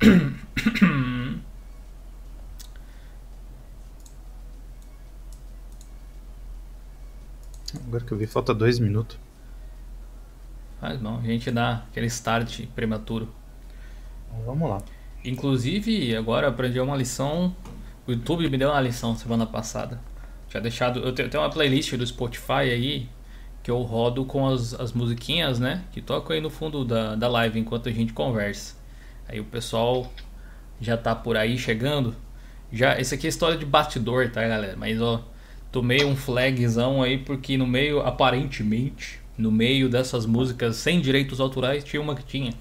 Agora que eu vi, falta dois minutos. Mas bom, a gente dá aquele start prematuro. Vamos lá. Inclusive, agora aprendi uma lição. O YouTube me deu uma lição semana passada. Tinha deixado. Eu tenho uma playlist do Spotify aí que eu rodo com as, as musiquinhas, né? Que tocam aí no fundo da, da live enquanto a gente conversa. Aí o pessoal já tá por aí chegando. Já, esse aqui é história de bastidor, tá, galera? Mas ó, tomei um flagzão aí porque no meio, aparentemente, no meio dessas músicas sem direitos autorais, tinha uma que tinha.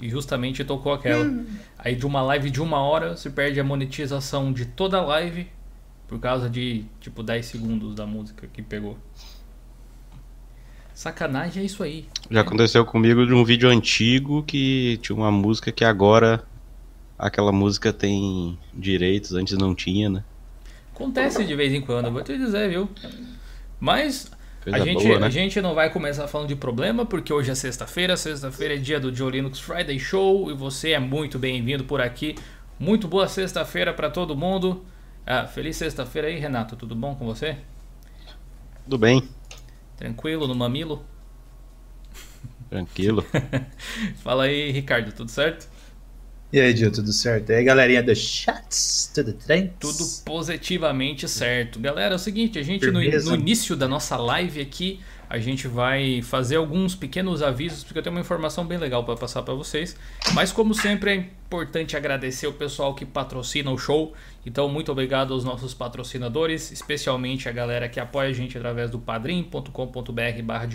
E justamente tocou aquela. Hum. Aí de uma live de uma hora, se perde a monetização de toda a live por causa de tipo 10 segundos da música que pegou. Sacanagem é isso aí. Já aconteceu comigo de um vídeo antigo que tinha uma música que agora aquela música tem direitos, antes não tinha, né? Acontece de vez em quando, vou te dizer, viu? Mas a gente, boa, né? a gente não vai começar falando de problema, porque hoje é sexta-feira. Sexta-feira é dia do Joe Linux Friday Show e você é muito bem-vindo por aqui. Muito boa sexta-feira para todo mundo. Ah, feliz sexta-feira aí, Renato. Tudo bom com você? Tudo bem. Tranquilo no mamilo? Tranquilo. Fala aí, Ricardo, tudo certo? E aí, Gil, tudo certo? E aí, galerinha do chats, tudo trem? Tudo positivamente certo. Galera, é o seguinte, a gente no, no, início da nossa live aqui, a gente vai fazer alguns pequenos avisos, porque eu tenho uma informação bem legal para passar para vocês. Mas como sempre, é importante agradecer o pessoal que patrocina o show. Então, muito obrigado aos nossos patrocinadores, especialmente a galera que apoia a gente através do padrim.com.br barra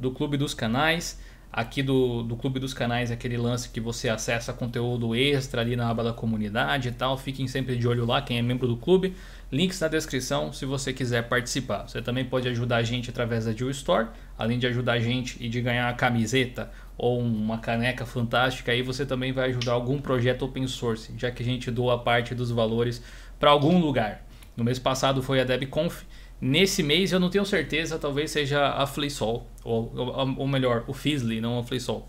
do Clube dos Canais. Aqui do, do Clube dos Canais, aquele lance que você acessa conteúdo extra ali na aba da comunidade e tal. Fiquem sempre de olho lá, quem é membro do clube. Links na descrição se você quiser participar. Você também pode ajudar a gente através da Jill Store. Além de ajudar a gente e de ganhar uma camiseta ou uma caneca fantástica, aí você também vai ajudar algum projeto open source, já que a gente doa parte dos valores para algum lugar. No mês passado foi a DebConf. Nesse mês eu não tenho certeza, talvez seja a FleeSol, ou, ou, melhor, o Fizzly, não a FleeSol.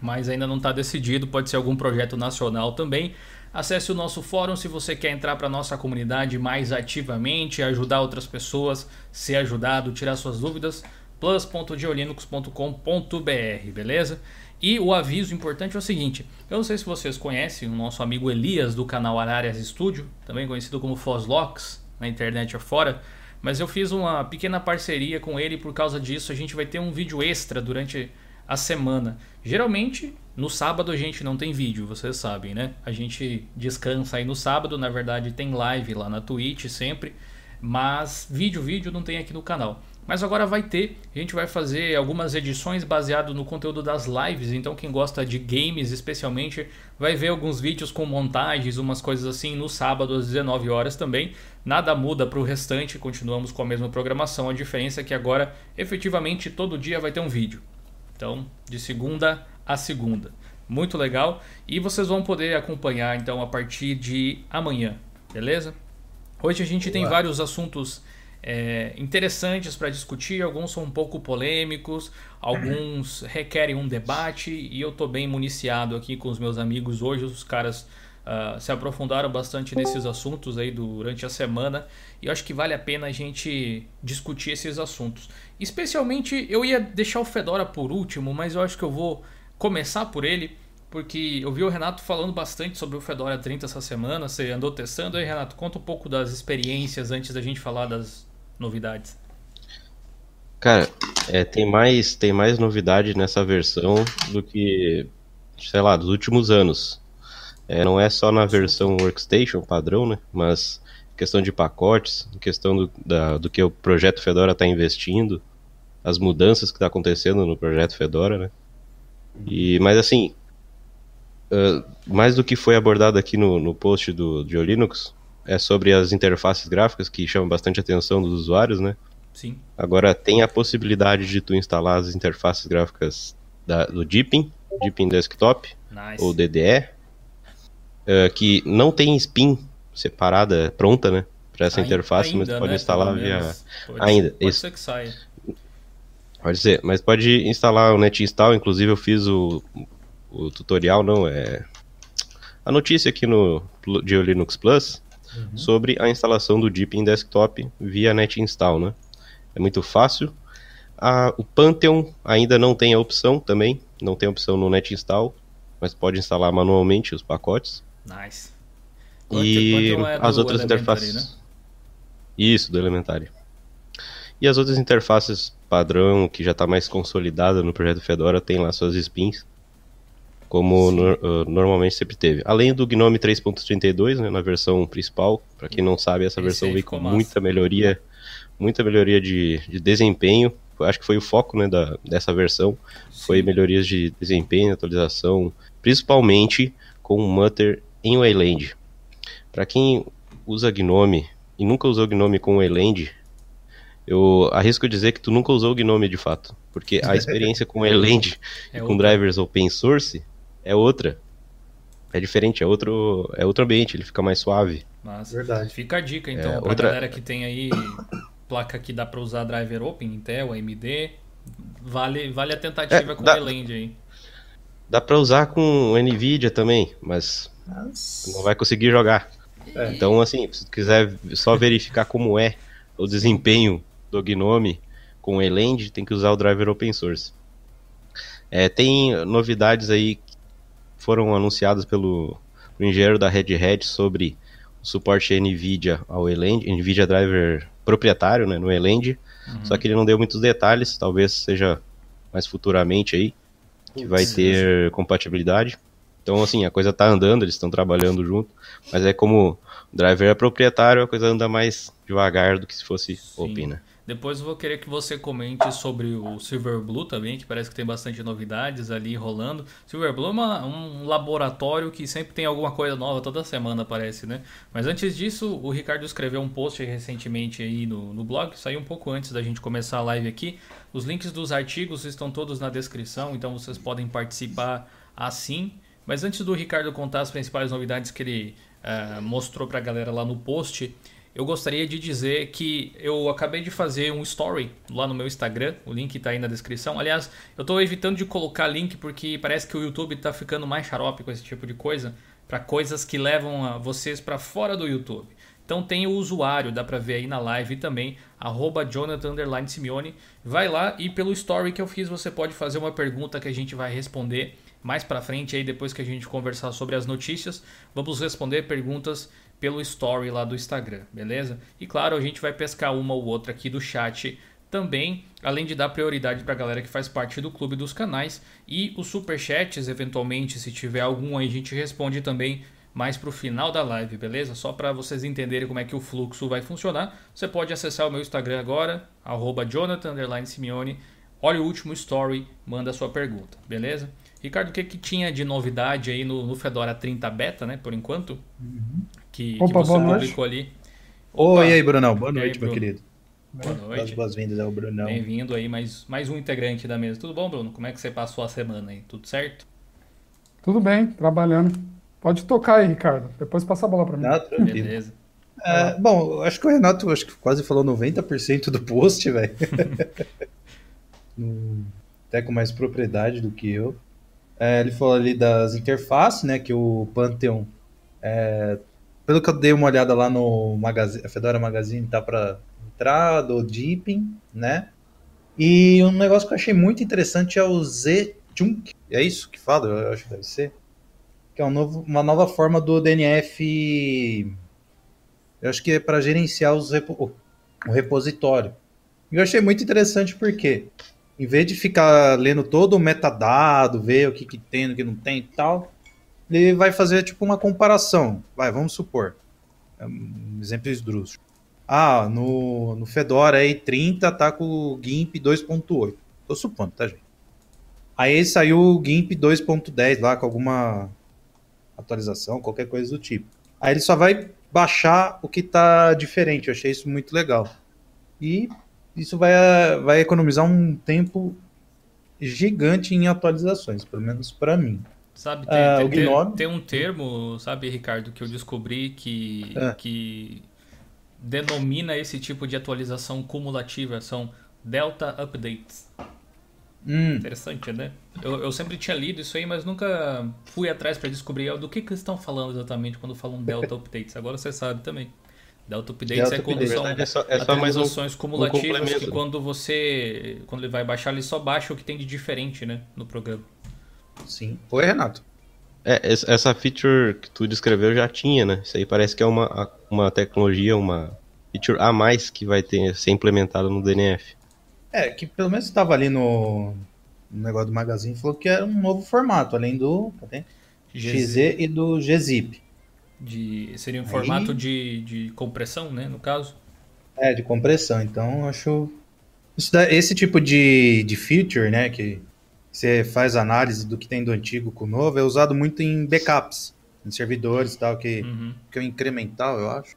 Mas ainda não está decidido, pode ser algum projeto nacional também. Acesse o nosso fórum se você quer entrar para a nossa comunidade mais ativamente, ajudar outras pessoas, ser ajudado, tirar suas dúvidas plus.geolinux.com.br, beleza? E o aviso importante é o seguinte: eu não sei se vocês conhecem o nosso amigo Elias do canal Ararias Studio, também conhecido como Fozlox na internet afora, mas eu fiz uma pequena parceria com ele por causa disso. A gente vai ter um vídeo extra durante a semana. Geralmente no sábado a gente não tem vídeo, vocês sabem, né? A gente descansa aí no sábado, na verdade tem live lá na Twitch sempre, mas vídeo, vídeo não tem aqui no canal. Mas agora vai ter, a gente vai fazer algumas edições baseado no conteúdo das lives, então quem gosta de games especialmente vai ver alguns vídeos com montagens, umas coisas assim no sábado às 19 horas também. Nada muda para o restante, continuamos com a mesma programação, a diferença é que agora efetivamente todo dia vai ter um vídeo. Então, de segunda a segunda. Muito legal e vocês vão poder acompanhar então a partir de amanhã, beleza? Hoje a gente Boa. tem vários assuntos é, interessantes para discutir, alguns são um pouco polêmicos, alguns requerem um debate. E eu estou bem municiado aqui com os meus amigos. Hoje, os caras uh, se aprofundaram bastante nesses assuntos aí durante a semana. E eu acho que vale a pena a gente discutir esses assuntos. Especialmente, eu ia deixar o Fedora por último, mas eu acho que eu vou começar por ele, porque eu vi o Renato falando bastante sobre o Fedora 30 essa semana, você andou testando aí, Renato, conta um pouco das experiências antes da gente falar das novidades. Cara, é, tem mais tem mais novidade nessa versão do que, sei lá, dos últimos anos. É, não é só na versão Workstation padrão, né? Mas questão de pacotes, questão do, da, do que o projeto Fedora está investindo, as mudanças que está acontecendo no projeto Fedora, né? E, mas assim, uh, mais do que foi abordado aqui no, no post do, do Linux, é sobre as interfaces gráficas que chamam bastante atenção dos usuários, né? Sim. Agora tem a possibilidade de tu instalar as interfaces gráficas da, do Deepin, Deepin Desktop nice. ou DDE, uh, que não tem spin separada pronta, né? Para essa ainda, interface, ainda, mas tu pode né? instalar via. Pode, ainda. Pode isso. ser que saia. Pode ser, mas pode instalar o NetInstall, inclusive eu fiz o, o tutorial, não, é a notícia aqui no de Linux Plus uhum. sobre a instalação do Deep em desktop via NetInstall, né? É muito fácil. A, o Pantheon ainda não tem a opção também, não tem a opção no NetInstall, mas pode instalar manualmente os pacotes. Nice. E é as outras interfaces. Né? Isso, do Elementary. E as outras interfaces padrão, que já está mais consolidada no projeto Fedora, tem lá suas spins, como no, uh, normalmente sempre teve. Além do GNOME 3.32, né, na versão principal, para quem não sabe, essa Esse versão veio com massa. muita melhoria, muita melhoria de, de desempenho. Acho que foi o foco né, da, dessa versão, Sim. foi melhorias de desempenho, atualização, principalmente com o Mutter em Wayland. Para quem usa GNOME e nunca usou GNOME com Wayland, eu arrisco dizer que tu nunca usou o Gnome de fato, porque a experiência com Erland é e com drivers open source é outra. É diferente, é outro, é outro ambiente, ele fica mais suave. Mas Verdade. Fica a dica então é, pra outra... galera que tem aí placa que dá para usar driver open, Intel, AMD, vale, vale a tentativa é, com o Erland aí. Dá para usar com Nvidia também, mas Nossa. não vai conseguir jogar. É. Então, assim, se quiser só verificar como é o desempenho do Gnome com o Eland, tem que usar o driver open source. É, tem novidades aí foram anunciadas pelo, pelo engenheiro da Red Hat sobre o suporte NVIDIA ao Eland, NVIDIA Driver proprietário né, no Eland, uhum. só que ele não deu muitos detalhes, talvez seja mais futuramente aí, que vai ter compatibilidade. Então, assim, a coisa tá andando, eles estão trabalhando junto, mas é como o driver é proprietário, a coisa anda mais devagar do que se fosse Sim. open, né? Depois eu vou querer que você comente sobre o Silverblue também, que parece que tem bastante novidades ali rolando. Silverblue é uma, um laboratório que sempre tem alguma coisa nova toda semana, parece, né? Mas antes disso, o Ricardo escreveu um post recentemente aí no, no blog, saiu um pouco antes da gente começar a live aqui. Os links dos artigos estão todos na descrição, então vocês podem participar assim. Mas antes do Ricardo contar as principais novidades que ele uh, mostrou para a galera lá no post, eu gostaria de dizer que eu acabei de fazer um story lá no meu Instagram, o link está aí na descrição. Aliás, eu estou evitando de colocar link porque parece que o YouTube está ficando mais xarope com esse tipo de coisa, para coisas que levam vocês para fora do YouTube. Então tem o usuário, dá para ver aí na live também, arroba Simeone. Vai lá e pelo story que eu fiz você pode fazer uma pergunta que a gente vai responder mais para frente aí depois que a gente conversar sobre as notícias. Vamos responder perguntas pelo story lá do Instagram, beleza? E claro, a gente vai pescar uma ou outra aqui do chat também, além de dar prioridade para a galera que faz parte do clube dos canais e os superchats, eventualmente, se tiver algum aí, a gente responde também mais para o final da live, beleza? Só para vocês entenderem como é que o fluxo vai funcionar, você pode acessar o meu Instagram agora, arroba Jonathan Simeone, olha o último story, manda a sua pergunta, beleza? Ricardo, o que, que tinha de novidade aí no, no Fedora 30 Beta, né, por enquanto? Uhum que, Opa, que você publicou ali. Opa. Oi, e aí, Brunão? Boa noite, aí, meu querido. Boa noite. boas-vindas ao Brunão. Bem-vindo aí, mais, mais um integrante da mesa. Tudo bom, Bruno? Como é que você passou a semana aí? Tudo certo? Tudo bem, trabalhando. Pode tocar aí, Ricardo. Depois passa a bola para mim. Tranquilo. Beleza. É, bom, acho que o Renato acho que quase falou 90% do post, velho. Até com mais propriedade do que eu. É, ele falou ali das interfaces, né? Que o Pantheon é, pelo que eu dei uma olhada lá no magazine, Fedora Magazine tá para entrar do Deepin, né? E um negócio que eu achei muito interessante é o Z-Junk. É isso que fala? Eu acho que deve ser. Que é um novo, uma nova forma do DNF. Eu acho que é para gerenciar os o repositório. E eu achei muito interessante porque, em vez de ficar lendo todo o metadado, ver o que, que tem, o que não tem e tal, ele vai fazer tipo uma comparação. Vai, vamos supor. É um exemplo esdrúxulo. Ah, no, no Fedora aí 30 tá com o GIMP 2.8. Tô supondo, tá, gente? Aí saiu o GIMP 2.10 lá com alguma atualização, qualquer coisa do tipo. Aí ele só vai baixar o que tá diferente. Eu achei isso muito legal. E isso vai, vai economizar um tempo gigante em atualizações, pelo menos para mim. Sabe, ah, tem, tem, tem, tem, um termo, sabe, Ricardo, que eu descobri que, é. que denomina esse tipo de atualização cumulativa, são Delta Updates. Hum. Interessante, né? Eu, eu sempre tinha lido isso aí, mas nunca fui atrás para descobrir do que, que eles estão falando exatamente quando falam Delta Updates. Agora você sabe também. Delta Updates Delta é quando Update. são É só- é só mais um- atualizações cumulativas um que quando você. Quando ele vai baixar, ele só baixa o que tem de diferente, né? No programa. Sim. Oi, Renato. É, es- essa feature que tu descreveu já tinha, né? Isso aí parece que é uma, uma tecnologia, uma feature a mais que vai ter, ser implementada no DNF. É, que pelo menos estava ali no, no negócio do Magazine, falou que era um novo formato, além do cadê? XZ e do GZIP. De, seria um Aí- formato de, de compressão, né? No caso. É, de compressão. Então, eu acho. Isso esse tipo de, de feature, né, que você faz análise do que tem do antigo com o novo, é usado muito em backups, em servidores e tal, que, Uhum. que é o incremental, eu acho.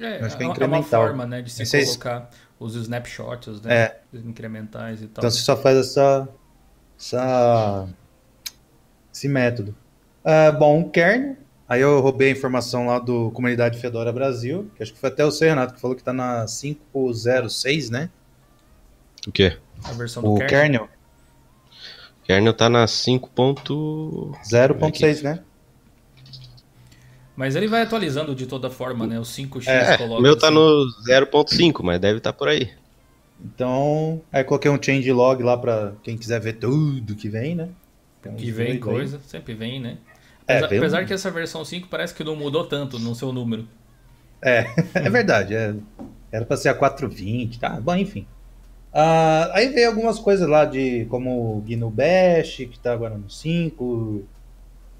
É, Eu acho que é é uma- é uma incremental. forma, né? De se Vocês- colocar os snapshots, né? É. Os incrementais e tal. Então você só faz essa, essa esse método. Ah, bom, o kernel. Aí eu roubei a informação lá do Comunidade Fedora Brasil, que acho que foi até o seu Renato que falou que tá na 506, né? O quê? a versão do O kernel. kernel Kernel tá na 5. ponto- 0.6, né? Mas ele vai atualizando de toda forma, né? O 5x É, coloca. o meu tá assim. no 0.5, mas deve estar por aí. Então, aí coloquei um changelog lá pra quem quiser ver tudo que vem, né? Uns Que vem coisa, sempre vem, né? É, Apesar, vem um- apesar que essa versão 5 parece que não mudou tanto no seu número. É, é verdade. é. era pra ser a 420, tá? Bom, enfim. Ah, aí veio algumas coisas lá de como o GNU Bash, que tá agora no 5, o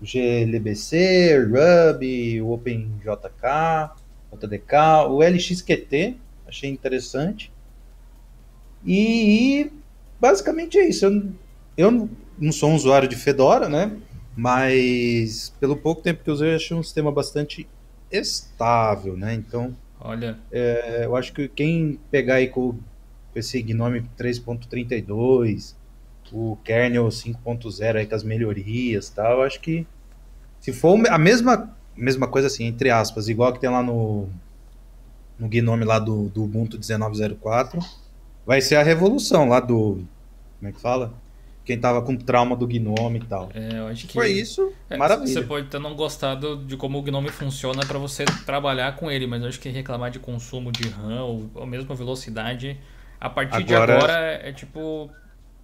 GLBC, Ruby, o OpenJK, JDK, o LXQT, achei interessante. E, e basicamente é isso. Eu, eu não sou um usuário de Fedora, né? Mas pelo pouco tempo que eu usei, eu achei um sistema bastante estável, né? Então, Olha, é, eu acho que quem pegar aí com, com esse Gnome 3.32, o kernel 5.0 aí com as melhorias e tal, eu acho que se for a mesma, mesma coisa assim, entre aspas, igual que tem lá no, no Gnome lá do, do Ubuntu 19.04, vai ser a revolução lá do, como é que fala? Quem tava com trauma do Gnome e tal. é, eu acho que. for isso, É, maravilha. Você pode ter não gostado de como o Gnome funciona para você trabalhar com ele, mas eu acho que reclamar de consumo de RAM ou, ou mesmo a velocidade, a partir de Agora- agora é tipo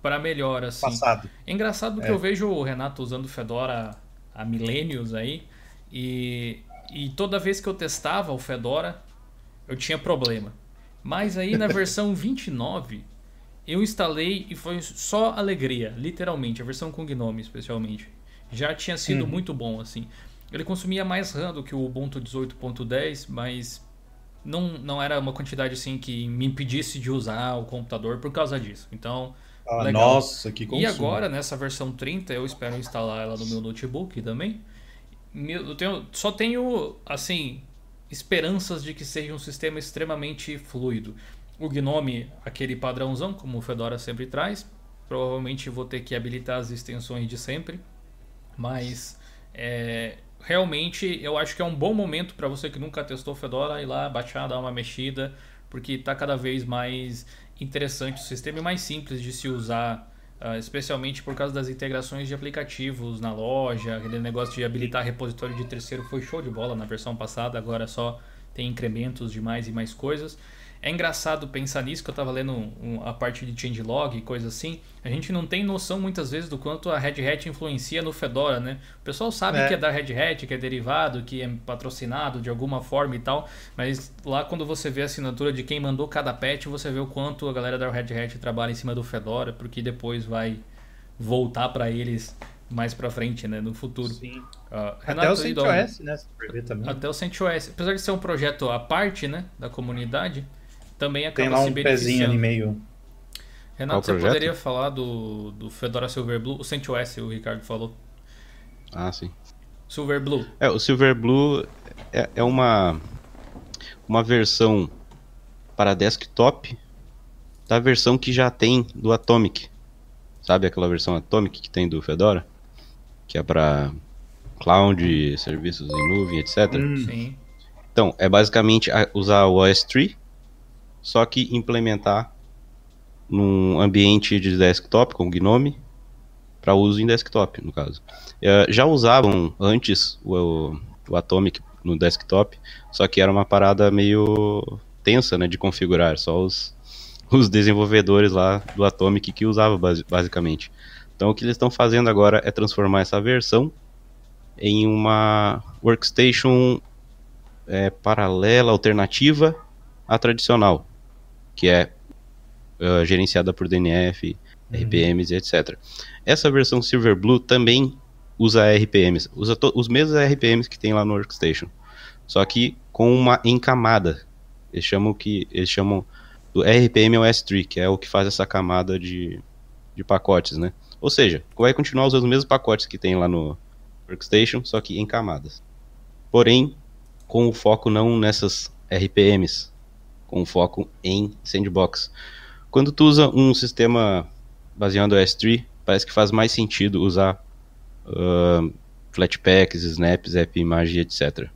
para melhor assim. Passado. É engraçado que É. eu vejo o Renato usando Fedora há milênios aí e, e toda vez que eu testava o Fedora eu tinha problema. Mas aí na versão 29 eu instalei e foi só alegria, literalmente, a versão com Gnome especialmente. Já tinha sido Uhum. muito bom assim. Ele consumia mais RAM do que o Ubuntu 18.10, mas não, não era uma quantidade assim que me impedisse de usar o computador por causa disso. Então, Ah, Legal. nossa, que consumo. e agora, nessa versão 30, eu espero instalar ela no meu notebook também. Eu tenho- só tenho, assim, esperanças de que seja um sistema extremamente fluido. O Gnome, aquele padrãozão, como o Fedora sempre traz. Provavelmente vou ter que habilitar as extensões de sempre. Mas, é, realmente, eu acho que é um bom momento para você que nunca testou Fedora ir lá, baixar, dar uma mexida. Porque está cada vez mais interessante o sistema e mais simples de se usar, ah, especialmente por causa das integrações de aplicativos na loja, aquele negócio de habilitar repositório de terceiro foi show de bola na versão passada, agora só tem incrementos de mais e mais coisas. É engraçado pensar nisso, que eu estava lendo um- a parte de changelog e coisa assim. A gente não tem noção muitas vezes do quanto a Red Hat influencia no Fedora, né? O pessoal sabe É. que é da Red Hat, que é derivado, que é patrocinado de alguma forma e tal, mas lá quando você vê a assinatura de quem mandou cada patch, você vê o quanto a galera da Red Hat trabalha em cima do Fedora, porque depois vai voltar para eles mais para frente, né, no futuro. Sim. Até Renato, o e Dom? CentOS, né? Se também. Até o CentOS. Apesar de ser um projeto à parte, né, da comunidade, também acaba Tem lá se um pezinho ali meio. Renato, Qual você projeto? poderia falar do, do Fedora Silverblue? O CentOS, o Ricardo falou. Ah, sim. Silverblue. É, o Silverblue é, é uma, uma versão para desktop da versão que já tem do Atomic. Sabe aquela versão Atomic que tem do Fedora? Que é para cloud, serviços em nuvem, etc. Hum, Sim. Então, é basicamente usar o OS Tree, só que implementar num ambiente de desktop com Gnome para uso em desktop, no caso. Uh, já usavam antes o, o Atomic no desktop, só que era uma parada meio tensa né, de configurar, só os, os desenvolvedores lá do Atomic que usavam basicamente. Então o que eles estão fazendo agora é transformar essa versão em uma workstation é, paralela, alternativa à tradicional, que é uh, gerenciada por DNF, uhum. RPMs e etc. Essa versão Silverblue também usa RPMs, usa os mesmos RPMs que tem lá no Workstation, só que com uma encamada. Eles chamam que eles chamam do RPM OS Tree, que é o que faz essa camada de, de pacotes, né? Ou seja, vai continuar usando os mesmos pacotes que tem lá no Workstation, só que em camadas. Porém, com o foco não nessas RPMs, com foco em sandbox. Quando tu usa um sistema baseado em S3, parece que faz mais sentido usar uh, Flatpaks, Snaps, AppImage, etc.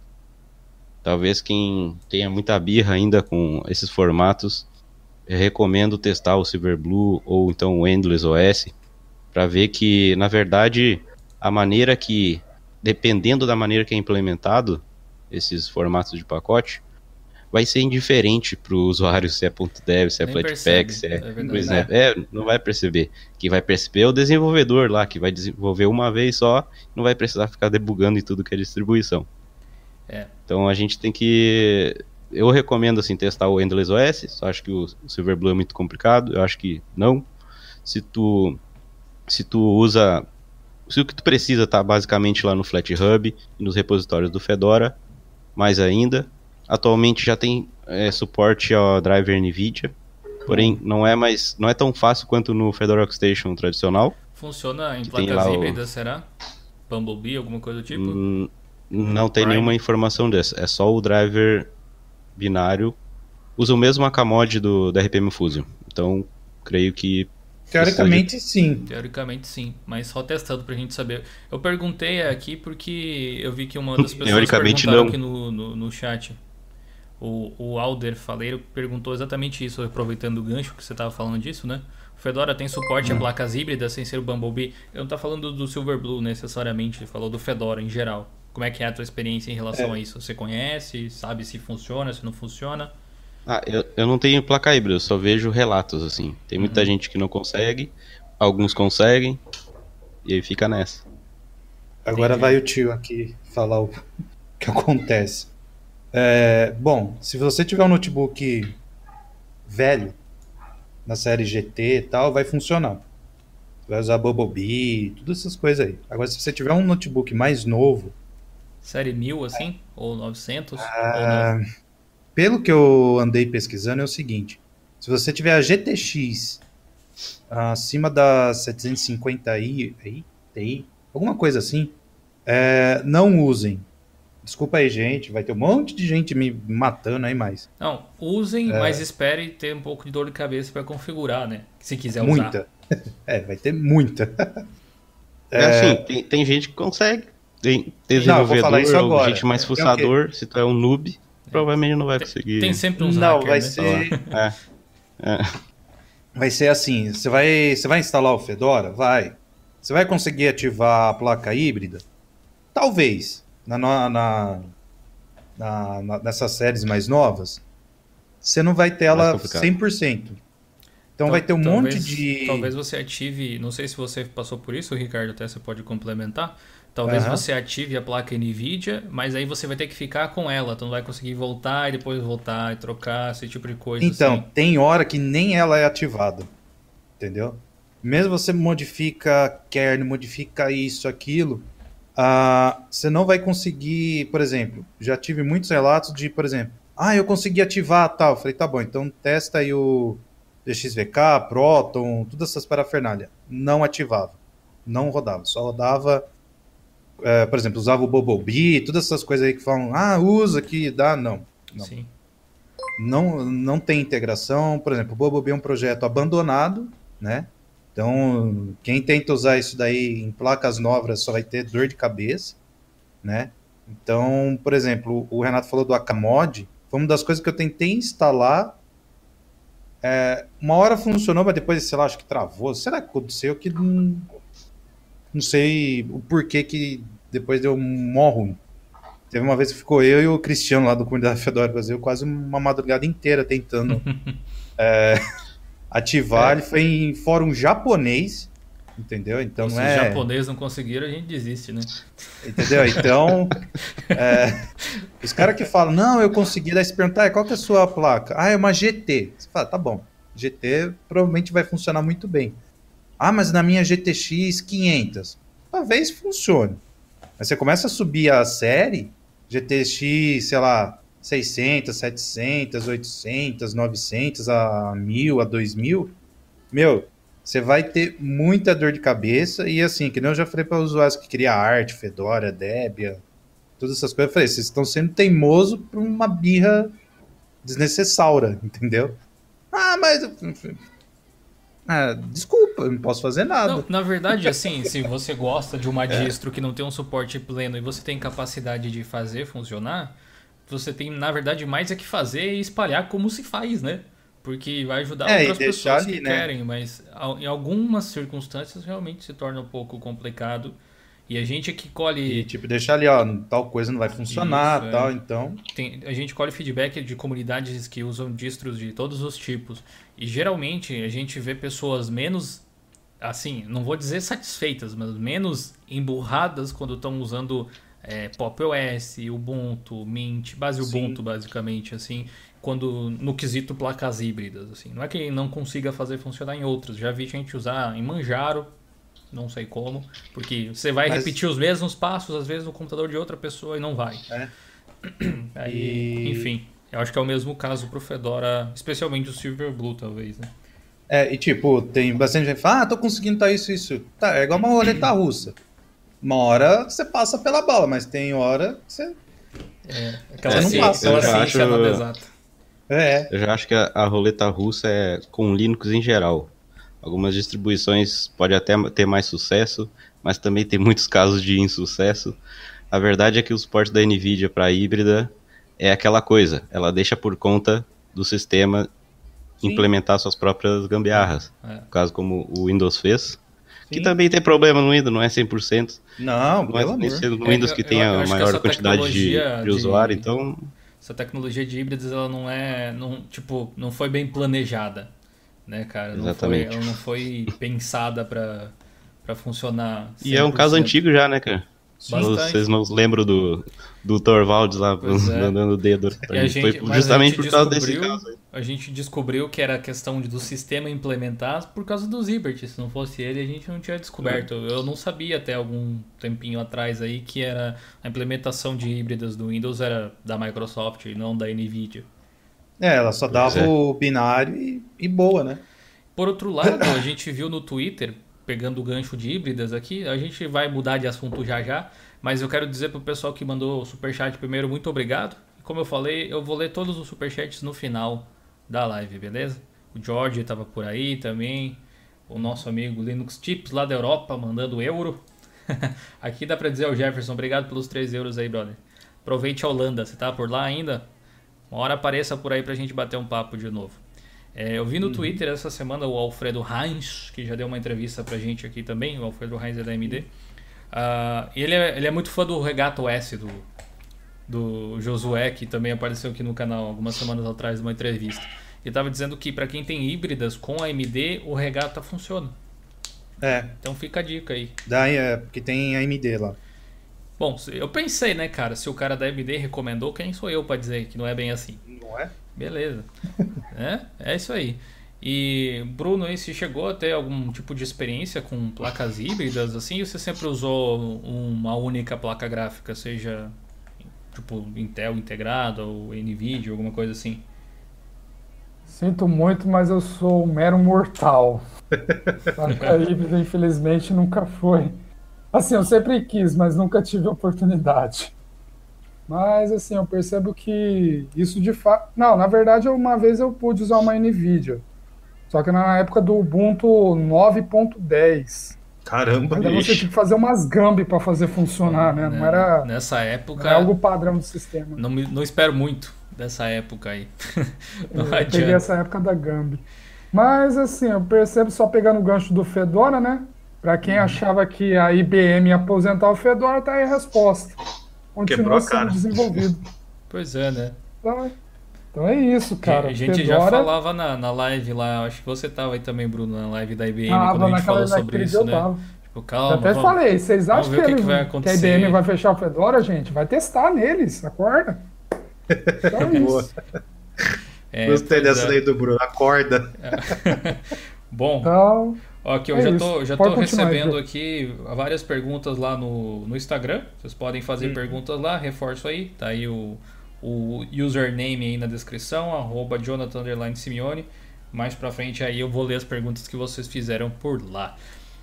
Talvez quem tenha muita birra ainda com esses formatos, recomendo testar o Silverblue ou então o Endless OS para ver que, na verdade, a maneira que, dependendo da maneira que é implementado esses formatos de pacote, vai ser indiferente para o usuário se é .dev, se é Flatpak, se é, é, é, não vai perceber. Quem vai perceber é o desenvolvedor lá, que vai desenvolver uma vez só, não vai precisar ficar debugando em tudo que é distribuição. É. Então a gente tem que eu recomendo assim testar o Endless OS, só acho que o Silverblue é muito complicado, eu acho que não. Se tu se tu usa se o que tu precisa tá basicamente lá no FlatHub e nos repositórios do Fedora, mais ainda, Atualmente já tem é, suporte ao driver NVIDIA, porém não é mais não é tão fácil quanto no Fedora Workstation tradicional. Funciona em placas híbridas, o... será? Bumblebee, alguma coisa do tipo? Hum, não tem Prime. nenhuma informação dessa. É só o driver binário. Usa o mesmo acamod do da RPM Fusion. Então, creio que Teoricamente sim. Teoricamente sim, mas só testando pra gente saber. Eu perguntei aqui porque eu vi que uma das pessoas perguntaram não. aqui no, no, no chat o, o Alder Faleiro perguntou exatamente isso, aproveitando o gancho que você estava falando disso, né? O Fedora tem suporte a placas híbridas sem ser o Bumblebee. Eu não estou falando do Silverblue necessariamente, ele falou do Fedora em geral. Como é que é a tua experiência em relação é. a isso? Você conhece? Sabe se funciona, se não funciona? Ah, eu, eu não tenho placa híbrida, eu só vejo relatos, assim. Tem muita uhum. gente que não consegue, alguns conseguem, e aí fica nessa. Agora Entendi. vai o tio aqui falar o que acontece. É, bom, se você tiver um notebook velho, na série GT e tal, vai funcionar. Vai usar Bumblebee, todas essas coisas aí. Agora, se você tiver um notebook mais novo... Série 1000, assim? Ou 900? Ah, ou pelo que eu andei pesquisando, é o seguinte. Se você tiver a GTX acima da 750i, aí, alguma coisa assim, é, não usem Desculpa aí, gente. Vai ter um monte de gente me matando aí mais. Não, usem, é... mas espere ter um pouco de dor de cabeça para configurar, né? Se quiser usar. Muita. é, vai ter muita. é, é assim, tem, tem, gente que consegue. Tem desenvolvedor, não, ou gente mais fuçador. Se tu é um noob, é. provavelmente não vai conseguir. Tem sempre uns Não, hacker, vai né? ser... é. é. Vai ser assim, você vai, você vai instalar o Fedora? Vai. Você vai conseguir ativar a placa híbrida? Talvez na, na, na, nessas séries mais novas, você não vai ter ela 100%. Então, vai ter um talvez, monte de. Talvez você ative. Não sei se você passou por isso, Ricardo, até você pode complementar. Talvez uhum. você ative a placa NVIDIA, mas aí você vai ter que ficar com ela. Tu não vai conseguir voltar e depois voltar e trocar, esse tipo de coisa. Então, assim. tem hora que nem ela é ativada. Entendeu? Mesmo você modifica kernel, modifica isso, aquilo, uh, você não vai conseguir, por exemplo, já tive muitos relatos de, por exemplo, ah, eu consegui ativar tal. Eu falei, tá bom, então testa aí o DXVK, Proton, todas essas parafernália. Não ativava, não rodava, só rodava, é, por exemplo, usava o Bumblebee, todas essas coisas aí que falam, ah, usa que dá, não. Não. Sim. Não, não tem integração, por exemplo, o Bumblebee é um projeto abandonado, né? Então, quem tenta usar isso daí em placas novas só vai ter dor de cabeça, né? Então, por exemplo, o Renato falou do Akamod, foi uma das coisas que eu tentei instalar. É, uma hora funcionou, mas depois, sei lá, acho que travou. Será que aconteceu que não, não sei o porquê que depois deu ruim. Teve uma vez que ficou eu e o Cristiano lá do Comunidade Fedora Brasil quase uma madrugada inteira tentando é, ativar. É. Ele foi em fórum japonês, entendeu? Então Se é... os japoneses não conseguiram, a gente desiste, né? Entendeu? Então, é, os caras que falam, não, eu consegui, daí se perguntar, qual que é a sua placa? Ah, é uma GT. Você fala, tá bom, GT provavelmente vai funcionar muito bem. Ah, mas na minha GTX 500. Talvez funcione. Mas você começa a subir a série, GTX, sei lá, 600, 700, 800, 900, a 1000, a 2000, meu, você vai ter muita dor de cabeça e assim, que nem eu já falei para usuários que cria arte, Fedora, Debian, todas essas coisas, eu falei, vocês estão sendo teimoso por uma birra desnecessária, entendeu? Ah, mas ah, desculpa, eu não posso fazer nada. Não, na verdade, assim, se você gosta de uma é. distro que não tem um suporte pleno e você tem capacidade de fazer funcionar, você tem, na verdade, mais é que fazer e espalhar como se faz, né? Porque vai ajudar é, outras pessoas ali, que né? querem, mas em algumas circunstâncias realmente se torna um pouco complicado. E a gente que colhe. E, tipo, deixar ali, ó, tal coisa não vai funcionar, Isso, tal, é. então. Tem, a gente colhe feedback de comunidades que usam distros de todos os tipos. E geralmente a gente vê pessoas menos, assim, não vou dizer satisfeitas, mas menos emburradas quando estão usando é, Pop OS, Ubuntu, Mint, base Sim. Ubuntu, basicamente, assim, quando no quesito placas híbridas, assim. Não é que não consiga fazer funcionar em outras. Já vi gente usar em Manjaro não sei como, porque você vai Mas... repetir os mesmos passos, às vezes, no computador de outra pessoa e não vai. É. Aí, e... Enfim, eu acho que é o mesmo caso pro Fedora, especialmente o Silverblue, talvez, né? É, e tipo, tem bastante gente que fala, ah, tô conseguindo tá isso, isso. Tá, é igual uma roleta russa. Uma hora você passa pela bala, mas tem hora que você. É, aquela você não passa. Eu já acho... É. Eu já acho que a, a roleta russa é com Linux em geral. Algumas distribuições podem até ter mais sucesso, mas também tem muitos casos de insucesso. A verdade é que o suporte da NVIDIA para híbrida é aquela coisa, ela deixa por conta do sistema Sim. implementar suas próprias gambiarras. É. No caso como o Windows fez, Sim. Que também tem problema no Windows, não é 100%. Não, não é no Windows que tem a maior quantidade de, de, usuário, então... Essa tecnologia de híbridos, ela não é, não, tipo, não foi bem planejada né, cara? Exatamente. Não foi, ela não foi pensada para para funcionar. 100%. E é um caso antigo já, né, cara? Vocês não lembram do, do Torvalds lá mandando o dedo. Gente, foi justamente por causa desse caso. A gente descobriu que era a questão do sistema implementar por causa do Zibert. Se não fosse ele, a gente não tinha descoberto. É. Eu não sabia até algum tempinho atrás aí que era a implementação de híbridas do Windows era da Microsoft e não da Nvidia. É, ela só dava é. o binário e, e, boa, né? Por outro lado, a gente viu no Twitter, pegando o gancho de híbridas aqui, a gente vai mudar de assunto já já, mas eu quero dizer pro pessoal que mandou o superchat primeiro, muito obrigado. Como eu falei, eu vou ler todos os superchats no final da live, beleza? O George estava por aí também, o nosso amigo Linux Tips lá da Europa mandando euro. aqui dá para dizer ao Jefferson, obrigado pelos 3 euros aí, brother. Aproveite a Holanda, você tá por lá ainda? Uma hora apareça por aí pra gente bater um papo de novo. É, eu vi no uhum. Twitter essa semana o Alfredo Heinz, que já deu uma entrevista pra gente aqui também. O Alfredo Heinz é da AMD. Uh, ah, ele, é, ele é muito fã do Regato S, do, do Josué, que também apareceu aqui no canal algumas semanas atrás numa entrevista. Ele estava dizendo que para quem tem híbridas com a AMD, o Regato funciona. É. Então fica a dica aí. Daí é, porque tem AMD lá. Bom, eu pensei, né, cara, se o cara da MD recomendou, quem sou eu para dizer que não é bem assim? Não é? Beleza. é, é isso aí. E Bruno, aí, se chegou a ter algum tipo de experiência com placas híbridas assim, ou você sempre usou uma única placa gráfica, seja tipo Intel integrado ou Nvidia, alguma coisa assim? Sinto muito, mas eu sou um mero mortal. Placa híbrida, infelizmente, nunca foi Assim, eu sempre quis, mas nunca tive oportunidade. Mas, assim, eu percebo que isso de fato. Não, na verdade, uma vez eu pude usar uma NVIDIA. Só que na época do Ubuntu 9.10. Caramba, Ainda você tinha que fazer umas gambi para fazer funcionar, né? Não era. Nessa época. Era algo padrão do sistema. Não, não espero muito dessa época aí. não eu peguei essa época da gambi. Mas, assim, eu percebo só pegando o gancho do Fedora, né? Para quem achava que a IBM ia aposentar o Fedora, tá aí a resposta. Continua sendo desenvolvido. Pois é, né? Então, então é isso, cara. A gente Fedora... já falava na, na live lá, acho que você tava aí também, Bruno, na live da IBM, ah, quando a gente falou sobre isso, né? Tava. Tipo, calma. Eu até vamos, falei, vocês acham que, que, ele, que, que, a IBM vai fechar o Fedora, gente? Vai testar neles, acorda. Então é isso. É, Gostei dessa é. daí do Bruno, acorda. É. Bom. Então, Aqui, eu é já tô, já tô recebendo aqui várias perguntas lá no, no Instagram. Vocês podem fazer hum. perguntas lá, reforço aí. Tá aí o, o username aí na descrição, arroba Jonathan Simeone. Mais pra frente aí eu vou ler as perguntas que vocês fizeram por lá.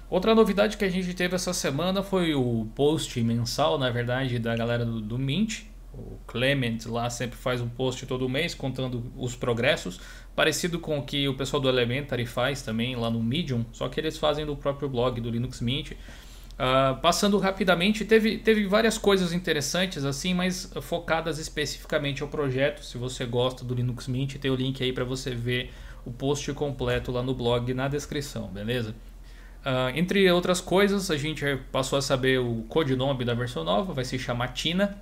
Outra novidade que a gente teve essa semana foi o post mensal, na verdade, da galera do, do Mint. O Clement lá sempre faz um post todo mês contando os progressos, parecido com o que o pessoal do Elementary faz também lá no Medium, só que eles fazem do próprio blog do Linux Mint. Uh, passando rapidamente, teve, teve várias coisas interessantes assim, mas focadas especificamente ao projeto. Se você gosta do Linux Mint, tem o link aí para você ver o post completo lá no blog na descrição, beleza? Uh, entre outras coisas, a gente passou a saber o codinome da versão nova, vai se chamar Tina.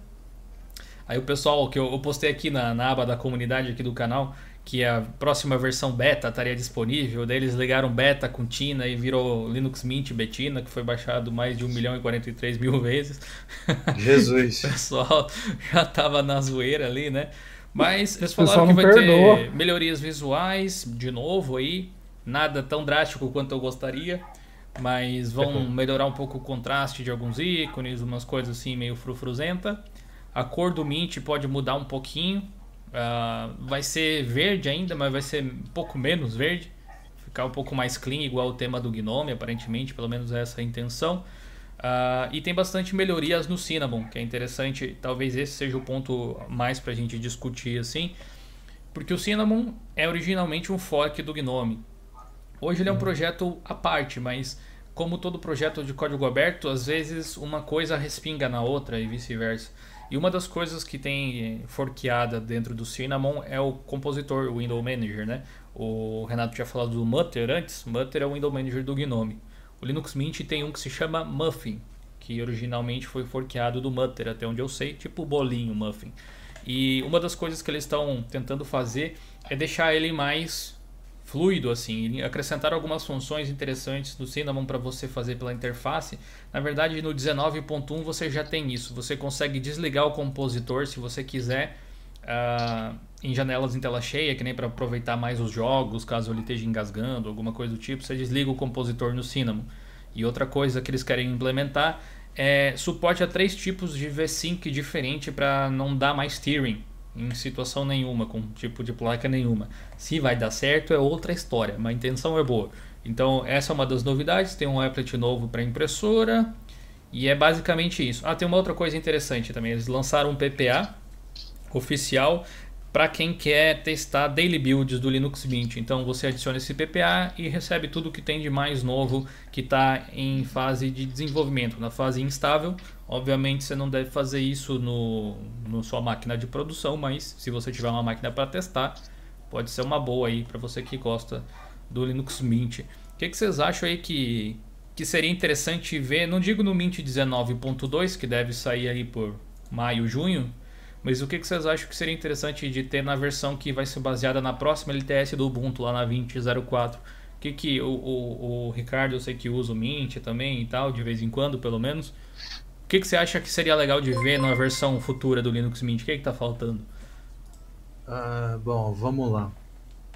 Aí o pessoal que eu, eu postei aqui na, na, aba da comunidade aqui do canal, que a próxima versão beta estaria disponível, daí eles ligaram beta com Tina e virou Linux Mint Betina, que foi baixado mais de 1 milhão e 43 mil vezes. Jesus! o pessoal já tava na zoeira ali, né? Mas eles falaram que vai perdoa. ter melhorias visuais, de novo aí, nada tão drástico quanto eu gostaria, mas vão melhorar um pouco o contraste de alguns ícones, umas coisas assim meio frufruzenta. A cor do mint pode mudar um pouquinho. Uh, vai ser verde ainda, mas vai ser um pouco menos verde. Ficar um pouco mais clean, igual o tema do Gnome, aparentemente, pelo menos essa é a intenção. Uh, e tem bastante melhorias no Cinnamon, que é interessante. Talvez esse seja o ponto mais para a gente discutir assim. Porque o Cinnamon é originalmente um fork do Gnome. Hoje ele é um uhum. projeto à parte, mas como todo projeto de código aberto, às vezes uma coisa respinga na outra e vice-versa. E uma das coisas que tem forqueada dentro do Cinnamon é o compositor, o Window Manager, né? O Renato tinha falado do Mutter antes. Mutter é o Window Manager do Gnome. O Linux Mint tem um que se chama Muffin, que originalmente foi forqueado do Mutter, até onde eu sei, tipo bolinho Muffin. E uma das coisas que eles estão tentando fazer é deixar ele mais fluido assim, acrescentar algumas funções interessantes no Cinnamon para você fazer pela interface. Na verdade, no 19.1 você já tem isso. Você consegue desligar o compositor se você quiser uh, em janelas em tela cheia, que nem para aproveitar mais os jogos, caso ele esteja engasgando, alguma coisa do tipo. Você desliga o compositor no Cinnamon. E outra coisa que eles querem implementar é suporte a três tipos de V-Sync diferente para não dar mais tearing em situação nenhuma, com tipo de placa nenhuma. Se vai dar certo é outra história, mas a intenção é boa. Então essa é uma das novidades, tem um applet novo para impressora e é basicamente isso. Ah, tem uma outra coisa interessante também, eles lançaram um PPA oficial para quem quer testar daily builds do Linux Mint. Então você adiciona esse PPA e recebe tudo que tem de mais novo que está em fase de desenvolvimento, na fase instável. Obviamente você não deve fazer isso no, no sua máquina de produção, mas se você tiver uma máquina para testar, pode ser uma boa aí para você que gosta do Linux Mint. O que, que vocês acham aí que, que seria interessante ver? Não digo no Mint 19.2 que deve sair aí por maio, junho, mas o que, vocês acham que seria interessante de ter na versão que vai ser baseada na próxima LTS do Ubuntu, lá na 20.04? O que, que o, o, o, Ricardo, eu sei que usa o Mint também e tal, de vez em quando, pelo menos. Que, que você acha que seria legal de ver na versão futura do Linux Mint? O que está faltando? Ah, bom, vamos lá.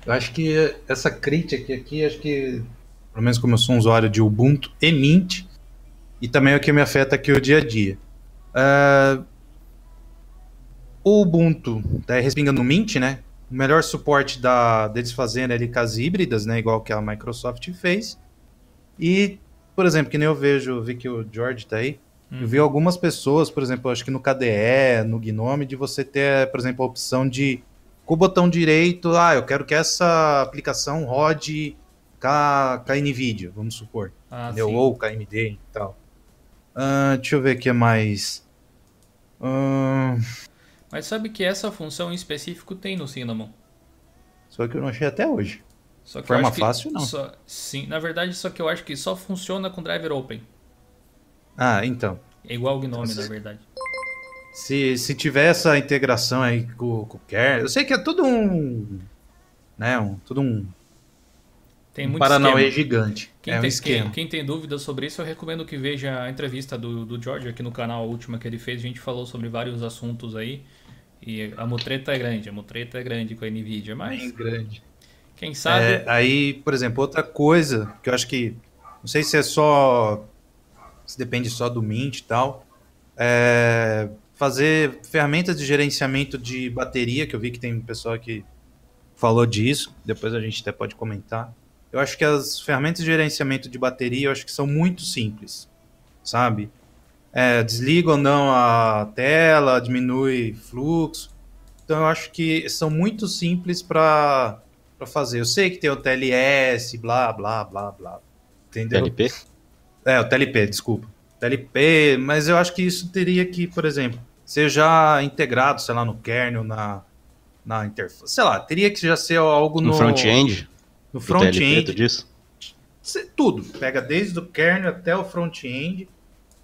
Eu acho que essa crítica aqui, acho que, pelo menos como eu sou um usuário de Ubuntu e Mint, e também é o que me afeta aqui o dia a dia. Uh, o Ubuntu tá respingando no Mint, né? O melhor suporte da, deles fazendo com as híbridas, né? Igual que a Microsoft fez. E, por exemplo, que nem eu vejo, vi que o George tá aí. Hum. Eu vi algumas pessoas, por exemplo, acho que no KDE, no Gnome, de você ter, por exemplo, a opção de com o botão direito, ah, eu quero que essa aplicação rode com a, a NVIDIA, vamos supor. Ah, Ou com a AMD e tal. Uh, deixa eu ver o que mais. Uh... Mas sabe que essa função em específico tem no Cinnamon. Só que eu não achei até hoje. Só que Forma fácil, que não. só- sim, na verdade, só que eu acho que só funciona com driver open. Ah, então. É igual o Gnome, Então, na verdade. Se, se tiver essa integração aí com, com o kernel, eu sei que é tudo um. Né, um, tudo um, Tem um muito Paranauê esquema. gigante. Quem, é um tem, esquema. quem, quem tem dúvidas sobre isso, eu recomendo que veja a entrevista do, do George aqui no canal, a última que ele fez. A gente falou sobre vários assuntos aí. E a mutreta é grande, a mutreta é grande com a Nvidia, mas Bem grande. quem sabe. É, aí, por exemplo, outra coisa que eu acho que. Não sei se é só. Se depende só do Mint e tal. É fazer ferramentas de gerenciamento de bateria, que eu vi que tem um pessoal que falou disso. Depois a gente até pode comentar. Eu acho que as ferramentas de gerenciamento de bateria eu acho que são muito simples, sabe? É, desliga ou não a tela, diminui fluxo. Então eu acho que são muito simples para fazer. Eu sei que tem o TLS, blá, blá, blá, blá. Entendeu? TLP? É, o TLP, desculpa. TLP, mas eu acho que isso teria que, por exemplo, ser já integrado, sei lá, no kernel, na, na interface. Sei lá, teria que já ser algo no, No front-end? No front-end. diz? Ser Tudo. Pega desde o kernel até o front-end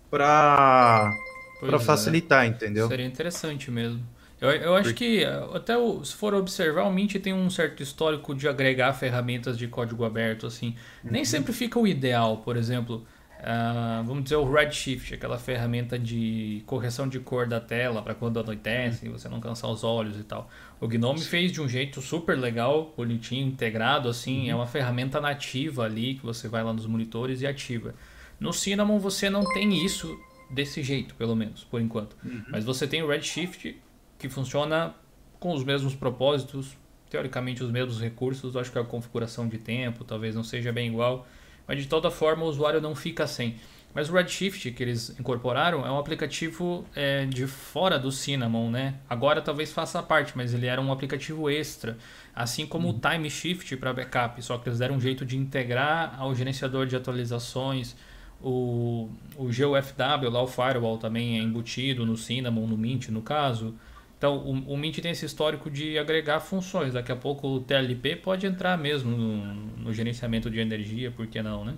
para para é. facilitar, entendeu? Seria interessante mesmo. Eu, eu acho que, até o- se for observar, o Mint tem um certo histórico de agregar ferramentas de código aberto, assim. Nem sempre fica o ideal, por exemplo, ah, vamos dizer o Redshift, aquela ferramenta de correção de cor da tela para quando anoitece, você não cansar os olhos e tal. O Gnome fez de um jeito super legal, bonitinho, integrado, assim, é uma ferramenta nativa ali, que você vai lá nos monitores e ativa. No Cinnamon você não tem isso desse jeito, pelo menos, por enquanto. Mas você tem o Redshift, que funciona com os mesmos propósitos, teoricamente os mesmos recursos, acho que a configuração de tempo talvez não seja bem igual, mas de toda forma o usuário não fica sem. Mas o Redshift que eles incorporaram é um aplicativo é, de fora do Cinnamon, né? Agora talvez faça parte, mas ele era um aplicativo extra, assim como o Time Shift para backup, só que eles deram um jeito de integrar ao gerenciador de atualizações. O, o GUFW, lá o Firewall também é embutido no Cinnamon, no Mint no caso. Então o, o Mint tem esse histórico de agregar funções. Daqui a pouco o TLP pode entrar mesmo no, no gerenciamento de energia, por que não, né?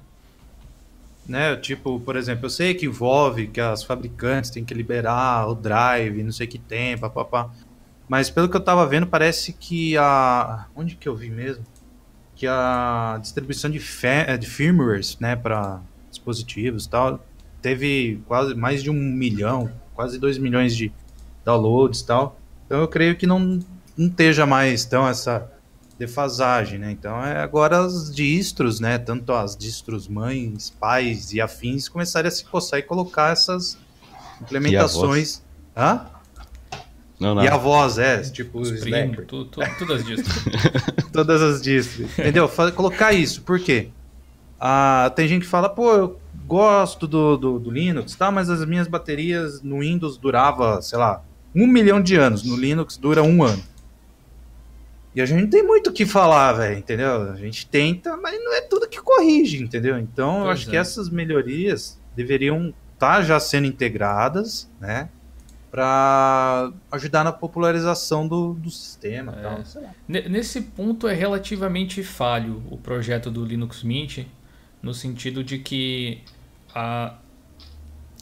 né? Tipo, por exemplo, eu sei que envolve que as fabricantes têm que liberar o drive, não sei que tem, papapá. Mas pelo que eu tava vendo, parece que a. Onde que eu vi mesmo? Que a distribuição de, fe... de firmwares, né, para dispositivos e tal, teve quase mais de um milhão, quase dois milhões de downloads e tal. Então eu creio que não, não esteja mais tão essa defasagem, né? Então é agora as distros, né? Tanto as distros mães, pais e afins começarem a se coçar e colocar essas implementações. Hã? Não, não. E a voz, é, tipo Os o primos, Slacker. tu, tu, todas disso. Todas as distros. Entendeu? Colocar isso, por quê? Ah, tem gente que fala, pô, eu gosto do, do, do Linux, tá? Mas as minhas baterias no Windows durava, sei lá, um milhão de anos. No Linux dura um ano. E a gente não tem muito o que falar, velho, entendeu? A gente tenta, mas não é tudo que corrige, entendeu? Então eu Pois acho é. que essas melhorias deveriam estar já sendo integradas, né? Pra ajudar na popularização do, do sistema. e É. tal, Nesse ponto é relativamente falho o projeto do Linux Mint, no sentido de que a-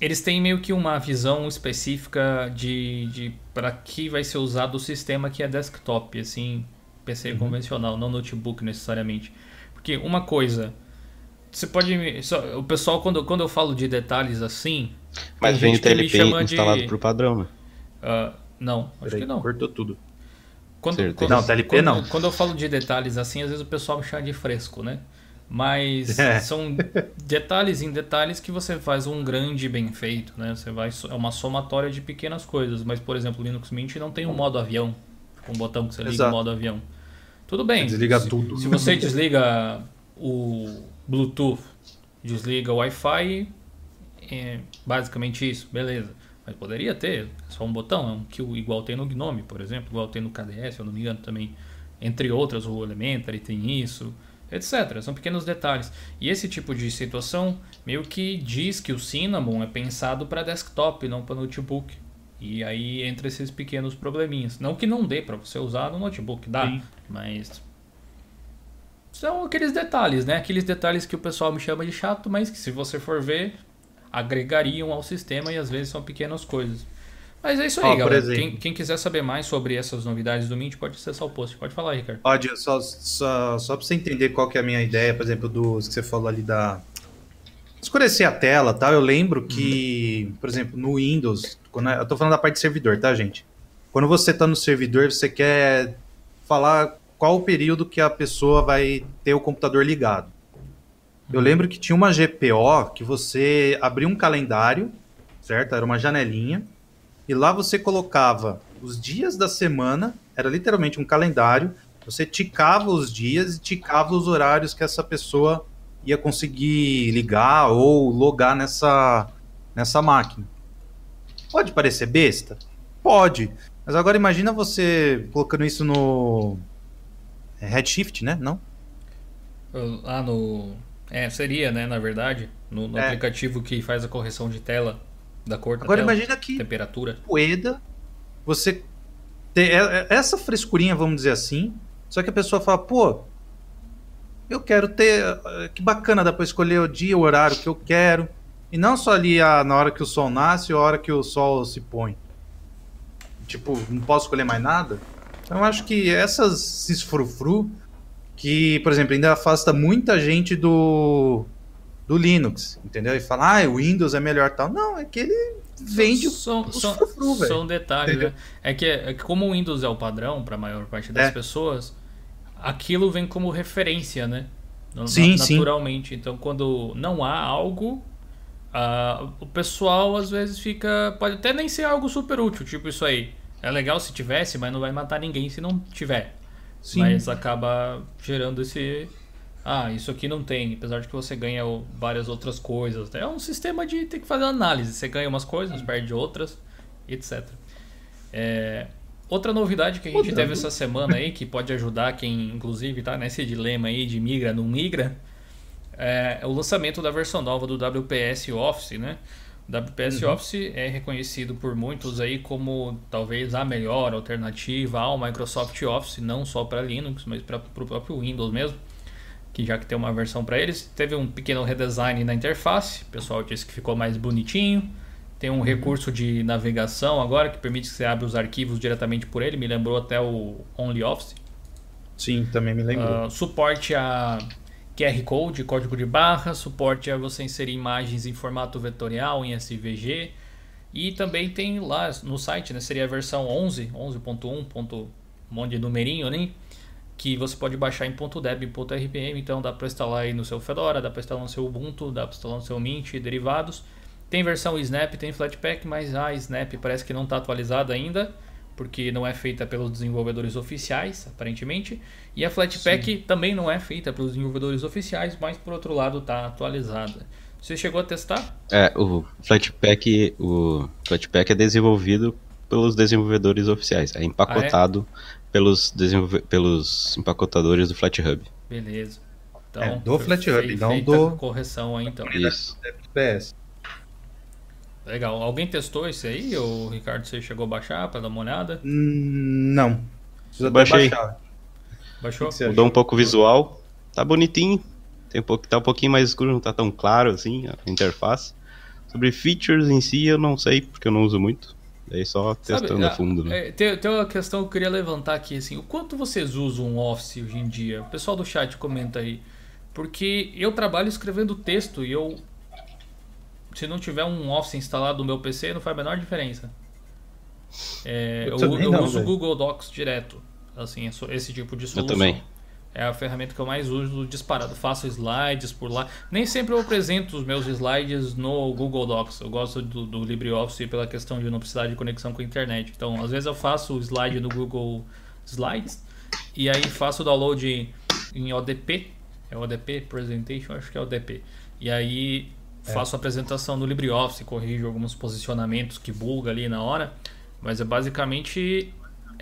eles têm meio que uma visão específica de, de para que vai ser usado o sistema que é desktop, assim, PC convencional, não notebook necessariamente. Porque uma coisa, você pode me- só- o pessoal quando, quando eu falo de detalhes assim, Mas vem o TLP chama de- instalado por padrão, né? ah, não, acho Peraí, que não. cortou tudo. Quando, quando- Não, TLP quando- não. Quando eu falo de detalhes assim, às vezes o pessoal me chama de fresco, né? Mas É. são detalhes em detalhes que você faz um grande bem feito, né? Você vai é uma somatória de pequenas coisas. Mas, por exemplo, o Linux Mint não tem um modo avião, um botão que você liga Exato. o modo avião. Tudo bem. Desliga se, tudo. Se você desliga o Bluetooth, desliga o Wi-Fi, é basicamente isso, beleza. Mas poderia ter só um botão, é um que igual tem no Gnome, por exemplo, igual tem no KDS, eu não me engano também. Entre outras, o Elementary tem isso, etc. São pequenos detalhes. E esse tipo de situação meio que diz que o Cinnamon é pensado para desktop, não para notebook. E aí entra esses pequenos probleminhas. Não que não dê para você usar no notebook, dá, Sim. mas são aqueles detalhes, né? Aqueles detalhes que o pessoal me chama de chato, mas que se você for ver, agregariam ao sistema e às vezes são pequenas coisas. Mas é isso aí, por galera. Quem, quem quiser saber mais sobre essas novidades do Mint, pode acessar o post. Pode falar, Ricardo. Pode, só, só, só pra você entender qual que é a minha ideia, por exemplo, do que você falou ali da. Escurecer a tela tal. Eu lembro que, por exemplo, no Windows, quando eu tô falando da parte de servidor, tá, gente? Quando você tá no servidor, você quer falar qual o período que a pessoa vai ter o computador ligado. Eu lembro que tinha uma GPO que você abria um calendário, certo? Era uma janelinha. E lá você colocava os dias da semana, era literalmente um calendário. Você ticava os dias e ticava os horários que essa pessoa ia conseguir ligar ou logar nessa, nessa máquina. Pode parecer besta? Pode. Mas agora imagina você colocando isso no Redshift, né? Não? Lá no. É, seria, né, na verdade, no, no É. aplicativo que faz a correção de tela, da cor da Agora tela, imagina que temperatura. Poeda, você ter é- é- essa frescurinha, vamos dizer assim, só que a pessoa fala, pô, eu quero ter, eh, que bacana, dá pra escolher o dia, o horário que eu quero, e não só ali a, na hora que o sol nasce ou a hora que o sol se põe. Tipo, não posso escolher mais nada? Então eu acho que essas esses frufru, que, por exemplo, ainda afasta muita gente do do Linux, entendeu? E fala, ah, o Windows é melhor tal. Não, é que ele vende são, os são, frufru, são detalhes, Entendeu? né? É que, é que como o Windows é o padrão para a maior parte das É. pessoas, aquilo vem como referência, né? Sim, sim. naturalmente. Então, quando não há algo, ah, o pessoal às vezes fica. Pode até nem ser algo super útil, tipo isso aí. É legal se tivesse, mas não vai matar ninguém se não tiver. Sim. Mas acaba gerando esse. Ah, isso aqui não tem, apesar de que você ganha várias outras coisas. É um sistema de ter que fazer análise. Você ganha umas coisas, perde outras, etc. É, Outra novidade que a gente teve essa semana aí, que pode ajudar quem, inclusive, tá nesse dilema aí de migra, não migra, é o lançamento da versão nova do WPS Office, né? O WPS Office é reconhecido por muitos aí como talvez a melhor alternativa ao Microsoft Office, não só para Linux, mas para o próprio Windows mesmo, que já que tem uma versão para eles, teve um pequeno redesign na interface, o pessoal disse que ficou mais bonitinho. Tem um recurso de navegação agora que permite que você abra os arquivos diretamente por ele, me lembrou até o OnlyOffice. Sim, também me lembrou. Ah, suporte a QR Code, código de barra, suporte a você inserir imagens em formato vetorial, em SVG. E também tem lá no site, né, seria a versão 11, 11.1, ponto, um monte de numerinho, né? Que você pode baixar em .deb, .rpm, então dá para instalar aí no seu Fedora, dá para instalar no seu Ubuntu, dá para instalar no seu Mint e derivados. Tem versão Snap, tem Flatpak, mas a Snap parece que não está atualizada ainda, porque não é feita pelos desenvolvedores oficiais, aparentemente. E a Flatpak também não é feita pelos desenvolvedores oficiais, mas por outro lado está atualizada. Você chegou a testar? É, o Flatpak, o Flatpak é desenvolvido pelos desenvolvedores oficiais, é empacotado pelos, desenvolve- pelos empacotadores do FlatHub. Beleza. Então, É, do FlatHub, não do- correção aí então. Isso. FPS. Legal. Alguém testou esse aí? Ou Ricardo, você chegou a baixar para dar uma olhada? Hum, Não. Precisa Baixei. baixar. Baixou? O Mudou um pouco o visual, tá bonitinho, tem um pouco, tá um pouquinho mais escuro, não tá tão claro assim a interface. Sobre features em si eu não sei, porque eu não uso muito. Daí só Sabe, testando a ah, fundo, né? é, tem, tem uma questão que eu queria levantar aqui, assim, o quanto vocês usam o Office hoje em dia? O pessoal do chat comenta aí. Porque eu trabalho escrevendo texto e eu. Se não tiver um Office instalado no meu PC, não faz a menor diferença. É, Eu eu eu não, uso o. Google Docs direto. Assim, é só- esse tipo de solução. também. É a ferramenta que eu mais uso disparado. Faço slides por lá. Nem sempre eu apresento os meus slides no Google Docs. Eu gosto do, do LibreOffice pela questão de não precisar de conexão com a internet. Então, às vezes eu faço o slide no Google Slides e aí faço o download em ODP. É ODP Presentation, acho que é ODP. E aí faço a apresentação no LibreOffice, corrijo alguns posicionamentos que buga ali na hora. Mas é basicamente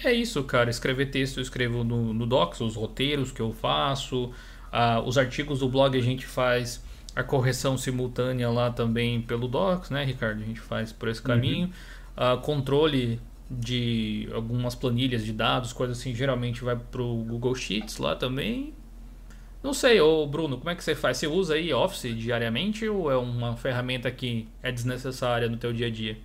é isso, cara. Escrever texto eu escrevo no, no Docs, os roteiros que eu faço, ah, os artigos do blog a gente faz a correção simultânea lá também pelo Docs, né, Ricardo? A gente faz por esse caminho. Ah, controle de algumas planilhas de dados, coisas assim, geralmente vai pro Google Sheets lá também. Não sei, ô Bruno, como é que você faz? Você usa aí Office diariamente ou é uma ferramenta que é desnecessária no teu dia a dia?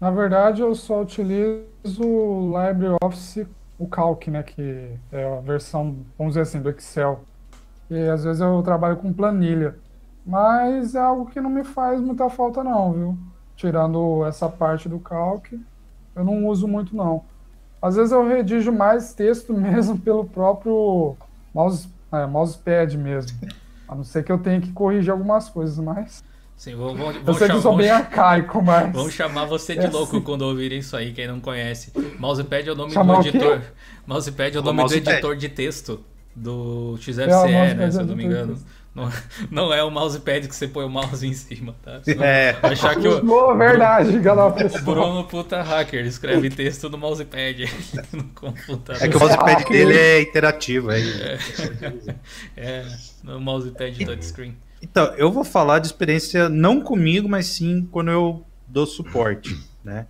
Na verdade, eu só utilizo o LibreOffice, o Calc, né, que é a versão, vamos dizer assim, do Excel. E às vezes eu trabalho com planilha, mas é algo que não me faz muita falta não, viu? Tirando essa parte do Calc, eu não uso muito não. Às vezes eu redijo mais texto mesmo pelo próprio mouse, é, mousepad mesmo. A não ser que eu tenha que corrigir algumas coisas, mas. Sim, vou, vou, Eu vou sei que eu sou bem arcaico, mas. Vamos chamar você de É louco assim. quando ouvir isso aí, quem não conhece. Mousepad é o nome Chamar do o editor. Mousepad é o O nome do mousepad. editor de texto do XFCE, É, o né? Se é eu não me engano. Não, não é o mousepad que você põe o mouse em cima, tá? Senão É. achar que o, Boa, verdade, galera. o pessoal. Bruno puta hacker escreve texto no mousepad no computador. É que o mousepad dele é interativo. É. É, no mousepad touchscreen. Então, eu vou falar de experiência não comigo, mas sim quando eu dou suporte, né?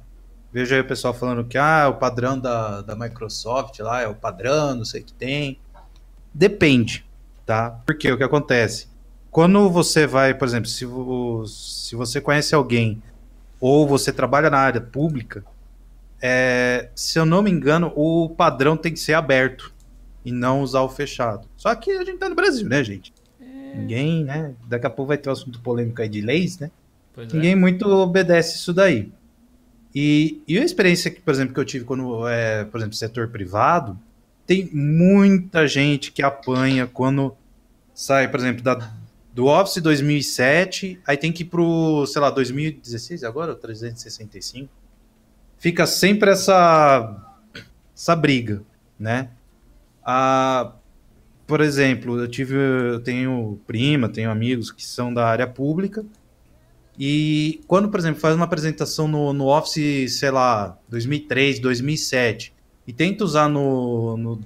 Vejo aí o pessoal falando que ah, o padrão da, da Microsoft lá é o padrão, não sei o que tem. Depende, tá? Porque o que acontece? Quando você vai, por exemplo, se, se você conhece alguém ou você trabalha na área pública, é, se eu não me engano, o padrão tem que ser aberto e não usar o fechado. Só que a gente tá no Brasil, né, gente? Ninguém, né? Daqui a pouco vai ter um assunto polêmico aí de leis, né? Pois é. Ninguém muito obedece isso daí. E, e a experiência que, por exemplo, que eu tive quando é, por exemplo, setor privado, tem muita gente que apanha quando sai, por exemplo, da, do Office 2007, aí tem que ir pro, sei lá, 2016 agora, ou 365. Fica sempre essa essa briga, né? A, por exemplo, eu tive, eu tenho prima, tenho amigos que são da área pública e quando, por exemplo, faz uma apresentação no, no Office, sei lá, 2003, 2007 e tenta usar no, no-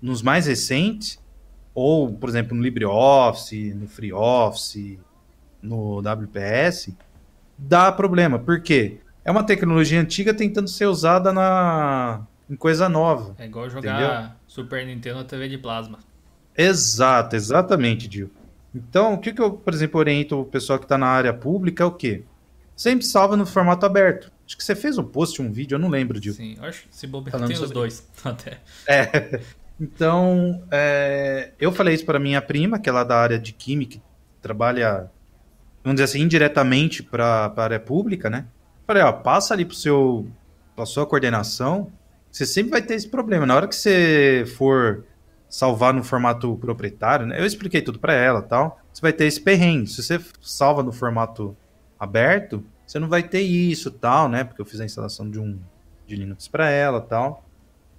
nos mais recentes, ou, por exemplo, no LibreOffice, no FreeOffice, no WPS, dá problema. Por quê? É uma tecnologia antiga tentando ser usada na, em coisa nova. É igual jogar Super Nintendo na TV de plasma. Exato, exatamente, Dio. Então, o que, que eu, por exemplo, oriento o pessoal que está na área pública é o quê? Sempre salva no formato aberto. Acho que você fez um post, um vídeo, eu não lembro, Dio. Sim, acho que se bobear tem os dois até. É. Então, é, eu falei isso para minha prima, que é lá da área de química, que trabalha, vamos dizer assim, indiretamente para a área pública, né? Falei, ó, passa ali pro seu, pra sua coordenação, você sempre vai ter esse problema. Na hora que você for salvar no formato proprietário, né? Eu expliquei tudo para ela tal. Você vai ter esse perrengue. Se você salva no formato aberto, você não vai ter isso tal, né? Porque eu fiz a instalação de um de Linux para ela tal.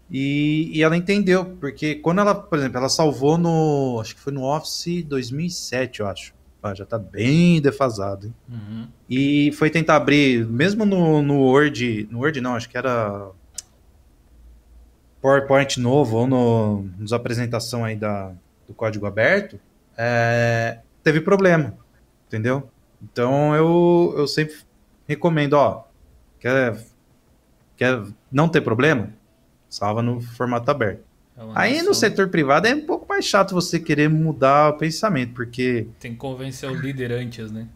E, e ela entendeu, porque quando ela, por exemplo, ela salvou no. Acho que foi no Office 2007, eu acho. Ah, já tá bem defasado, hein? Uhum. E foi tentar abrir, mesmo no, no Word. No Word não, acho que era. PowerPoint novo, ou no, nos apresentação aí da, do código aberto, é, teve problema, entendeu? Então eu, eu sempre recomendo, ó, quer, quer não ter problema? Salva no formato aberto. É Aí no setor privado é um pouco mais chato você querer mudar o pensamento, porque Tem que convencer o líder antes, né?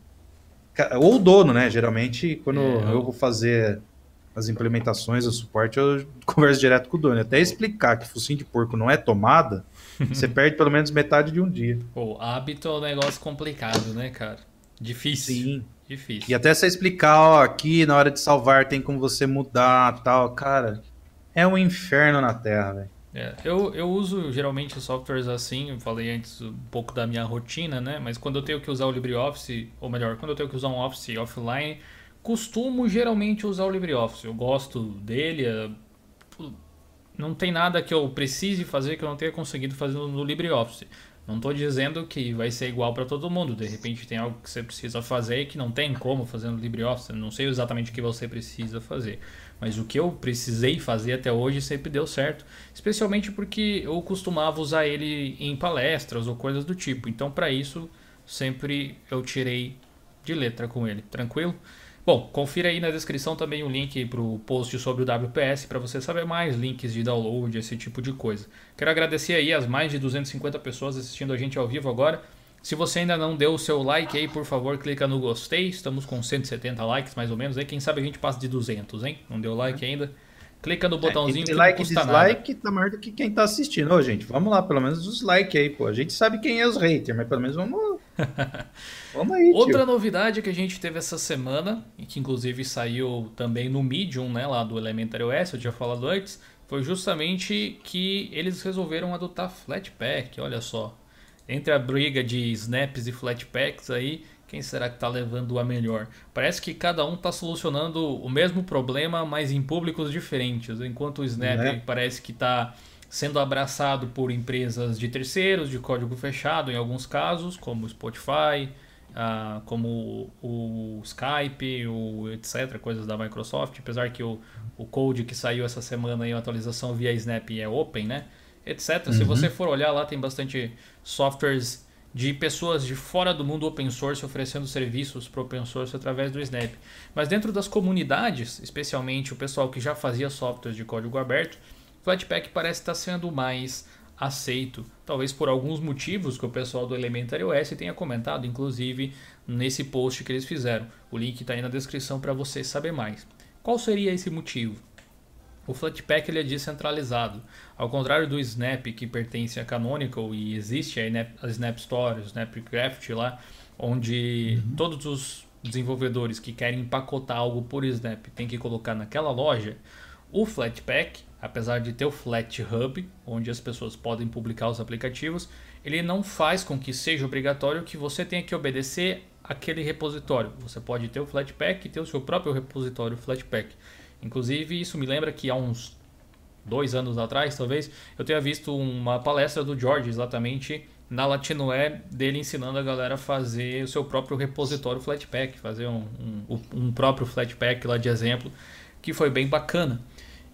Ou o dono, né? Geralmente, quando É, eu vou fazer as implementações, o suporte, eu converso direto com o dono. Até explicar que focinho de porco não é tomada, você perde pelo menos metade de um dia. Pô, hábito é um negócio complicado, né, cara? Difícil. Sim. Difícil. E até você explicar, ó, aqui na hora de salvar tem como você mudar tal, cara. É um inferno na Terra, velho. É, eu, eu uso geralmente softwares assim, eu falei antes um pouco da minha rotina, né? Mas quando eu tenho que usar o LibreOffice, ou melhor, quando eu tenho que usar um Office offline, costumo geralmente usar o LibreOffice. Eu gosto dele, é, não tem nada que eu precise fazer que eu não tenha conseguido fazer no LibreOffice. Não estou dizendo que vai ser igual para todo mundo. De repente tem algo que você precisa fazer que não tem como fazer no LibreOffice. Não sei exatamente o que você precisa fazer. Mas o que eu precisei fazer até hoje sempre deu certo. Especialmente porque eu costumava usar ele em palestras ou coisas do tipo. Então, para isso, sempre eu tirei de letra com ele. Tranquilo? Bom, confira aí na descrição também o link para o post sobre o WPS para você saber mais links de download, esse tipo de coisa. Quero agradecer aí as mais de 250 pessoas assistindo a gente ao vivo agora. Se você ainda não deu o seu like aí, por favor, clica no gostei. Estamos com 170 likes mais ou menos aí. Quem sabe a gente passa de 200, hein? Não deu like ainda? Clica no botãozinho é, que like não custa dislike nada. tá maior do que quem tá assistindo. Ô, gente, vamos lá, pelo menos os likes aí, pô. A gente sabe quem é os haters, mas pelo menos vamos. vamos aí, Outra tio. novidade que a gente teve essa semana, e que inclusive saiu também no Medium, né, lá do Elementary OS, eu tinha falado antes, foi justamente que eles resolveram adotar Flatpak, olha só. Entre a briga de snaps e Flatpaks aí, quem será que está levando a melhor? Parece que cada um está solucionando o mesmo problema, mas em públicos diferentes. Enquanto o Snap é. parece que está sendo abraçado por empresas de terceiros, de código fechado em alguns casos, como o Spotify, ah, como o Skype, o etc., coisas da Microsoft. Apesar que o, o code que saiu essa semana em atualização via Snap é open, né? Etc. Uhum. Se você for olhar lá, tem bastante softwares de pessoas de fora do mundo open source oferecendo serviços para open source através do Snap. Mas dentro das comunidades, especialmente o pessoal que já fazia softwares de código aberto, Flatpak parece estar sendo mais aceito, talvez por alguns motivos que o pessoal do Elementary OS tenha comentado, inclusive nesse post que eles fizeram. O link está aí na descrição para você saber mais. Qual seria esse motivo? O Flatpak ele é descentralizado. Ao contrário do Snap, que pertence a Canonical e existe a Snap Store, o Snapcraft lá, onde uhum. todos os desenvolvedores que querem empacotar algo por Snap têm que colocar naquela loja, o Flatpak, apesar de ter o Flat Hub, onde as pessoas podem publicar os aplicativos, ele não faz com que seja obrigatório que você tenha que obedecer aquele repositório. Você pode ter o Flatpak e ter o seu próprio repositório Flatpak. Inclusive, isso me lembra que há uns dois anos atrás, talvez, eu tenha visto uma palestra do George exatamente na Latinoé dele ensinando a galera a fazer o seu próprio repositório Flatpak, fazer um, um, um próprio Flatpak lá de exemplo, que foi bem bacana.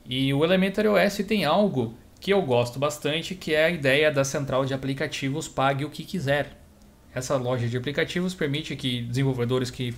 E o Elementary OS tem algo que eu gosto bastante, que é a ideia da central de aplicativos pague o que quiser. Essa loja de aplicativos permite que desenvolvedores que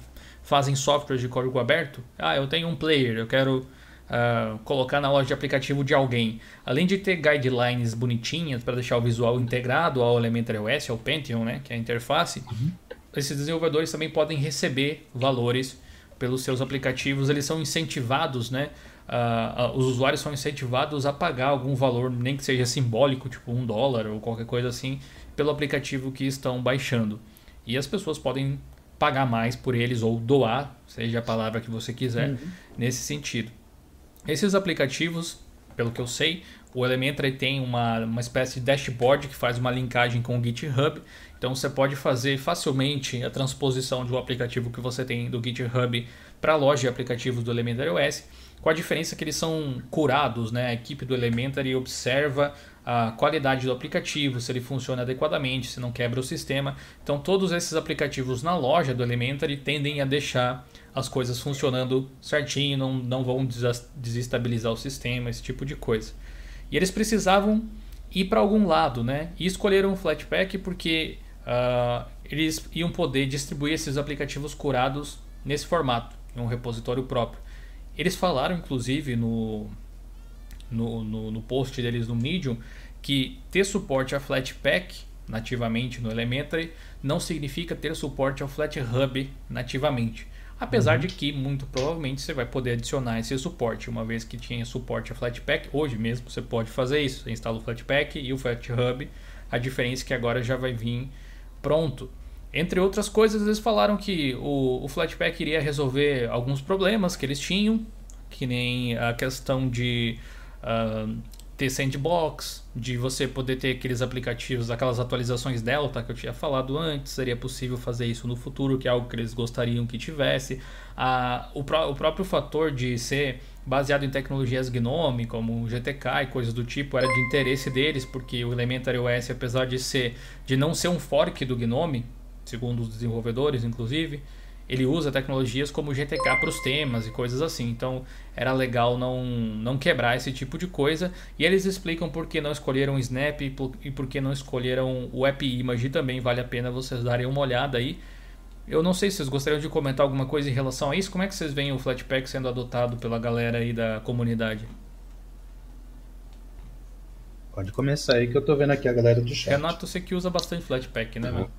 fazem software de código aberto. Ah, eu tenho um player, eu quero uh, colocar na loja de aplicativo de alguém. Além de ter guidelines bonitinhas para deixar o visual integrado ao Elementary OS, ao Pentium, né, que é a interface, uhum. esses desenvolvedores também podem receber valores pelos seus aplicativos. Eles são incentivados, né? Uh, uh, os usuários são incentivados a pagar algum valor, nem que seja simbólico, tipo um dólar ou qualquer coisa assim, pelo aplicativo que estão baixando. E as pessoas podem pagar mais por eles ou doar, seja a palavra que você quiser, uhum. nesse sentido. Esses aplicativos, pelo que eu sei, o Elementary tem uma, uma espécie de dashboard que faz uma linkagem com o GitHub. Então você pode fazer facilmente a transposição de um aplicativo que você tem do GitHub para a loja de aplicativos do Elementary OS, com a diferença que eles são curados, né? A equipe do Elementary observa a qualidade do aplicativo, se ele funciona adequadamente, se não quebra o sistema. Então todos esses aplicativos na loja do Elementary tendem a deixar as coisas funcionando certinho, não, não vão desestabilizar o sistema, esse tipo de coisa. E eles precisavam ir para algum lado, né? E escolheram o Flatpak porque uh, eles iam poder distribuir esses aplicativos curados nesse formato, em um repositório próprio. Eles falaram, inclusive, no, no, no, no post deles no Medium que ter suporte a Flatpak nativamente no Elementary não significa ter suporte ao FlatHub nativamente. Apesar uhum. de que, muito provavelmente, você vai poder adicionar esse suporte. Uma vez que tinha suporte a Flatpak, hoje mesmo você pode fazer isso. Você instala o Flatpak e o FlatHub. A diferença é que agora já vai vir pronto. Entre outras coisas, eles falaram que o, o Flatpak iria resolver alguns problemas que eles tinham, que nem a questão de uh, ter sandbox, de você poder ter aqueles aplicativos, aquelas atualizações Delta que eu tinha falado antes, seria possível fazer isso no futuro, que é algo que eles gostariam que tivesse. O, o próprio fator de ser baseado em tecnologias GNOME, como GTK e coisas do tipo, era de interesse deles, porque o Elementary OS, apesar de ser de não ser um fork do GNOME, segundo os desenvolvedores, inclusive, ele usa tecnologias como GTK para os temas e coisas assim. Então era legal não, não quebrar esse tipo de coisa. E eles explicam por que não escolheram o Snap e por, e por que não escolheram o App Image também. Vale a pena vocês darem uma olhada aí. Eu não sei se vocês gostariam de comentar alguma coisa em relação a isso. Como é que vocês veem o Flatpak sendo adotado pela galera aí da comunidade? Pode começar aí que eu tô vendo aqui a galera do chat. Renato, você que usa bastante Flatpak, né, uhum. meu?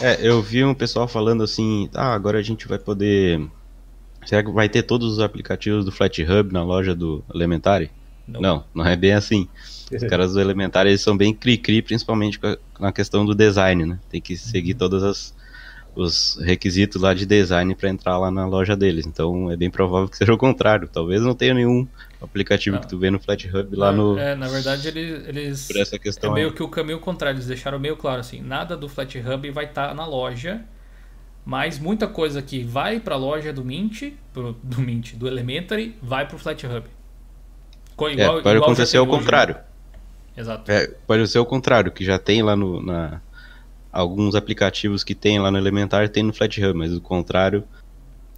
É, eu vi um pessoal falando assim, ah, agora a gente vai poder. Será que vai ter todos os aplicativos do FlatHub na loja do Elementary? Não, não, não é bem assim. Os caras do Elementary eles são bem cri-cri, principalmente na questão do design, né? Tem que seguir todas as os requisitos lá de design para entrar lá na loja deles. Então é bem provável que seja o contrário. Talvez não tenha nenhum aplicativo não. que tu vê no FlatHub lá no. É, na verdade eles. eles por essa questão é meio aí. que o caminho contrário. Eles deixaram meio claro assim: nada do FlatHub vai estar tá na loja. Mas muita coisa que vai para a loja do Mint, pro, do Mint, do Elementary, vai para o FlatHub. Igual, é, pode igual acontecer ao contrário. Exato. É, pode ser o contrário, que já tem lá no, na, alguns aplicativos que tem lá no Elementar tem no FlatHub, mas o contrário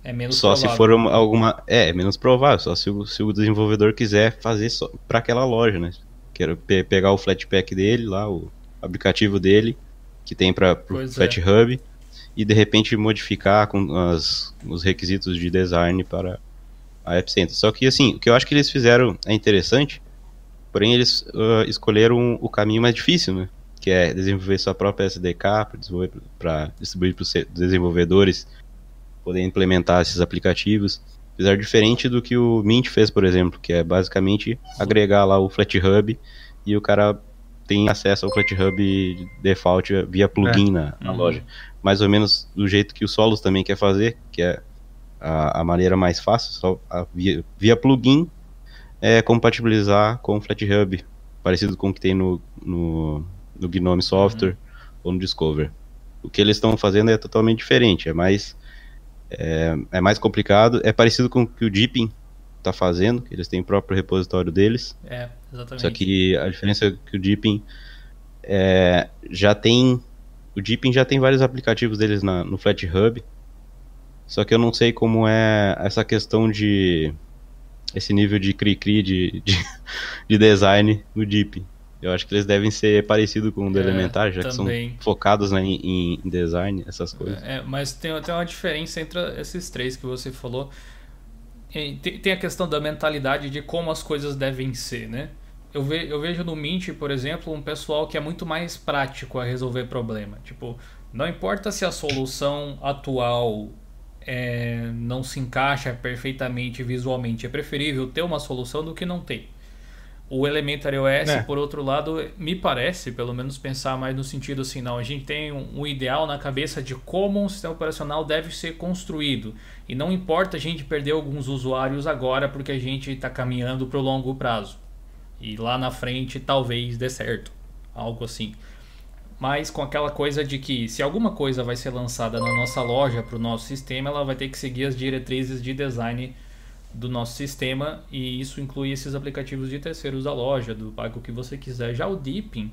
é menos só provável. se for uma, alguma é, é menos provável, só se o, se o desenvolvedor quiser fazer só para aquela loja, né? Quero pe pegar o Flatpak dele lá, o aplicativo dele que tem para o. FlatHub é. e de repente modificar com as, os requisitos de design para a App Center. Só que assim, o que eu acho que eles fizeram é interessante, porém eles uh, escolheram o caminho mais difícil, né? Que é desenvolver sua própria SDK para distribuir para os desenvolvedores poder implementar esses aplicativos. Apesar diferente do que o Mint fez, por exemplo, que é basicamente agregar lá o FlatHub e o cara tem acesso ao FlatHub default via plugin é. na, na uhum. loja. Mais ou menos do jeito que o Solos também quer fazer, que é a, a maneira mais fácil, só a, via, via plugin é compatibilizar com o FlatHub, parecido com o que tem no, no, no Gnome Software uhum. ou no Discover. O que eles estão fazendo é totalmente diferente, é mais é, é, mais complicado, é parecido com o que o Deepin está fazendo, que eles têm o próprio repositório deles. É, exatamente. Só que a diferença é que o Deepin é, já tem o Deepin já tem vários aplicativos deles na, no FlatHub. Só que eu não sei como é essa questão de esse nível de cri-cri de, de, de, design no Deepin. Eu acho que eles devem ser parecidos com o do é, Elementar, já também. que são focados né, em, em, design, essas coisas. É, mas tem, tem uma diferença entre esses três que você falou. Tem, tem a questão da mentalidade de como as coisas devem ser, né? Eu, ve, eu vejo no Mint, por exemplo, um pessoal que é muito mais prático a resolver problema. Tipo, não importa se a solução atual é, não se encaixa perfeitamente visualmente, é preferível ter uma solução do que não ter. O Elementary OS, é. por outro lado, me parece, pelo menos pensar mais no sentido assim, não, a gente tem um, um, ideal na cabeça de como um sistema operacional deve ser construído. E não importa a gente perder alguns usuários agora porque a gente está caminhando para o longo prazo. E lá na frente talvez dê certo. Algo assim. Mas com aquela coisa de que se alguma coisa vai ser lançada na nossa loja para o nosso sistema, ela vai ter que seguir as diretrizes de design do nosso sistema e isso inclui esses aplicativos de terceiros da loja, do pago que você quiser. Já o Deepin,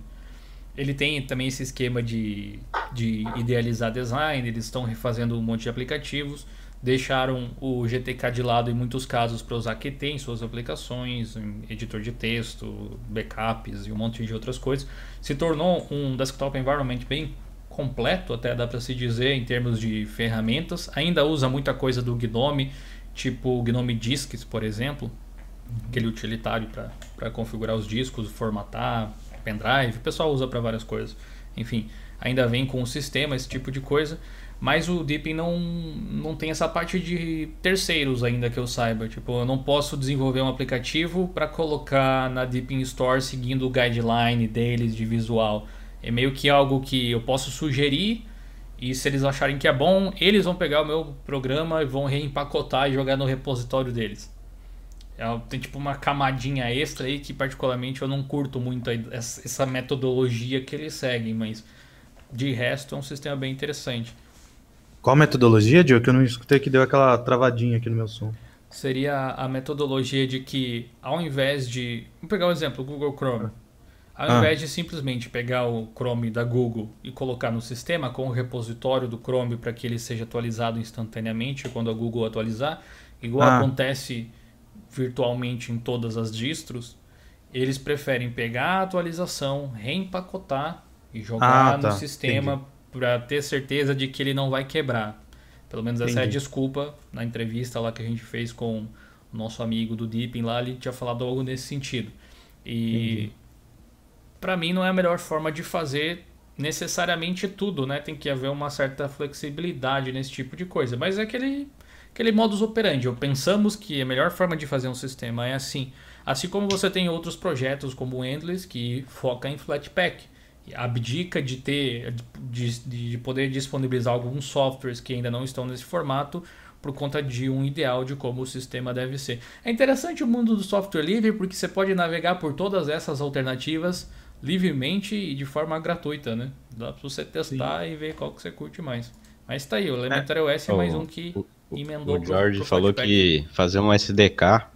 ele tem também esse esquema de, de idealizar design, eles estão refazendo um monte de aplicativos, deixaram o GTK de lado em muitos casos para usar Qt em suas aplicações, em editor de texto, backups e um monte de outras coisas. Se tornou um desktop environment bem completo, até dá para se dizer, em termos de ferramentas. Ainda usa muita coisa do Gnome, tipo o Gnome Disks, por exemplo, aquele utilitário para configurar os discos, formatar, pendrive, o pessoal usa para várias coisas. Enfim, ainda vem com o sistema, esse tipo de coisa. Mas o Deepin não, não tem essa parte de terceiros ainda que eu saiba. Tipo, eu não posso desenvolver um aplicativo para colocar na Deepin Store seguindo o guideline deles de visual. É meio que algo que eu posso sugerir e se eles acharem que é bom, eles vão pegar o meu programa e vão reempacotar e jogar no repositório deles. É, tem tipo uma camadinha extra aí que particularmente eu não curto muito essa metodologia que eles seguem, mas de resto é um sistema bem interessante. Qual metodologia, Diogo? Que eu não escutei que deu aquela travadinha aqui no meu som. Seria a metodologia de que ao invés de. Vamos pegar um exemplo, o Google Chrome. Ao ah. invés de simplesmente pegar o Chrome da Google e colocar no sistema com o repositório do Chrome para que ele seja atualizado instantaneamente quando a Google atualizar, igual ah. acontece virtualmente em todas as distros, eles preferem pegar a atualização, reempacotar e jogar ah, tá. no sistema para ter certeza de que ele não vai quebrar. Pelo menos essa é a Entendi. desculpa na entrevista lá que a gente fez com o nosso amigo do Deepin lá, ele tinha falado algo nesse sentido. E para mim não é a melhor forma de fazer necessariamente tudo, né? Tem que haver uma certa flexibilidade nesse tipo de coisa. Mas é aquele, aquele modus operandi. Pensamos que a melhor forma de fazer um sistema é assim. Assim como você tem outros projetos como o Endless que foca em Flatpak. Abdica de ter de, de poder disponibilizar alguns softwares que ainda não estão nesse formato por conta de um ideal de como o sistema deve ser. É interessante o mundo do software livre porque você pode navegar por todas essas alternativas livremente e de forma gratuita, né? Dá pra você testar e ver qual que você curte mais. Mas tá aí, o Elementary OS é mais um que emendou O George pro falou Flatpak. que fazer um SDK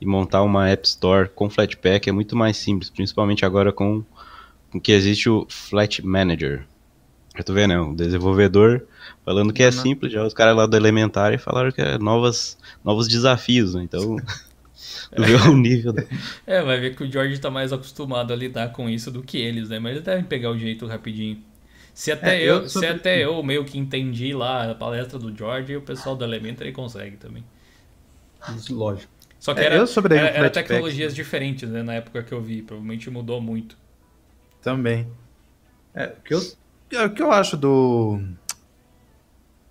e montar uma App Store com Flatpak é muito mais simples, principalmente agora com, com que existe o Flat Manager. Eu tô vendo, né? O desenvolvedor falando que é Uhum. simples, já os caras lá do Elementary falaram que é novas, novos desafios, né? Então, tu vê o nível da... É, vai ver que o George tá mais acostumado a lidar com isso do que eles, né? Mas eles devem pegar o jeito rapidinho. Se até, É, eu, eu se sobre- até eu meio que entendi lá a palestra do George, o pessoal do Elementary consegue também. Isso, lógico. Só que É, era, sobrevivi era, era tecnologias diferentes, né? Na época que eu vi. Provavelmente mudou muito. Também. É, o que eu, é, o que eu acho do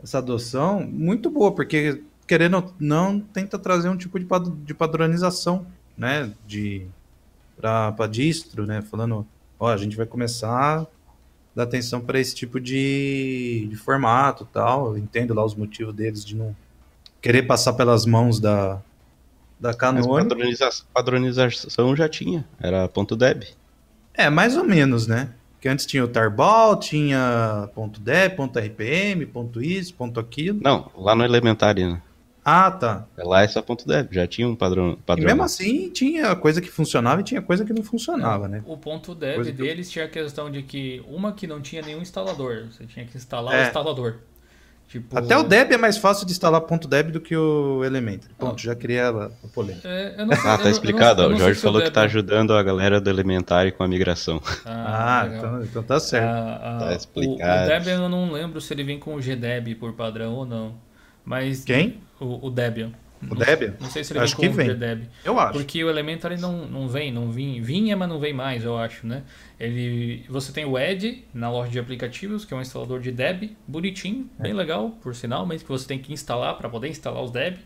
essa adoção muito boa, porque querendo ou não tenta trazer um tipo de, de padronização, né, de para distro, né, falando, ó, a gente vai começar a dar atenção para esse tipo de, de formato, e tal. Eu entendo lá os motivos deles de não querer passar pelas mãos da da Mas Canonical. padroniza... padronização já tinha, era ponto .deb. É, mais ou menos, né? Que antes tinha o Tarball, tinha ponto .deb, ponto .rpm, ponto .isso, ponto aquilo. Não, lá no Elementary, né? Ah, tá. Lá é só ponto .deb, já tinha um padrão. E padrão mesmo assim tinha coisa que funcionava e tinha coisa que não É. funcionava, né? O ponto dev Coisa que eu- deles tinha a questão de que uma que não tinha nenhum instalador. Você tinha que instalar o É. instalador. Tipo, Até o Deb é mais fácil de instalar ponto .deb do que o Elementary. Ponto, Ah. já criei a, a polêmica. É, eu não sei- Ah, eu tá não- explicado. eu ó, não o Jorge se o falou que Deb- tá ajudando a galera do Elementary com a migração. Ah, legal. então, então tá certo. Ah, ah, Tá o, explicado. o Debian eu não lembro se ele vem com o GDeb por padrão ou não. Mas Quem? o, o Debian. O Não- Debian? Não sei se ele Acho que com o vem. GDeb. Eu acho. Porque o Elementary não, não vem, não vinha, vinha, mas não vem mais, eu acho, né? Ele, você tem o Ed na loja de aplicativos, que é um instalador de Deb, bonitinho, É. bem legal, por sinal, mas que você tem que instalar para poder instalar os Deb.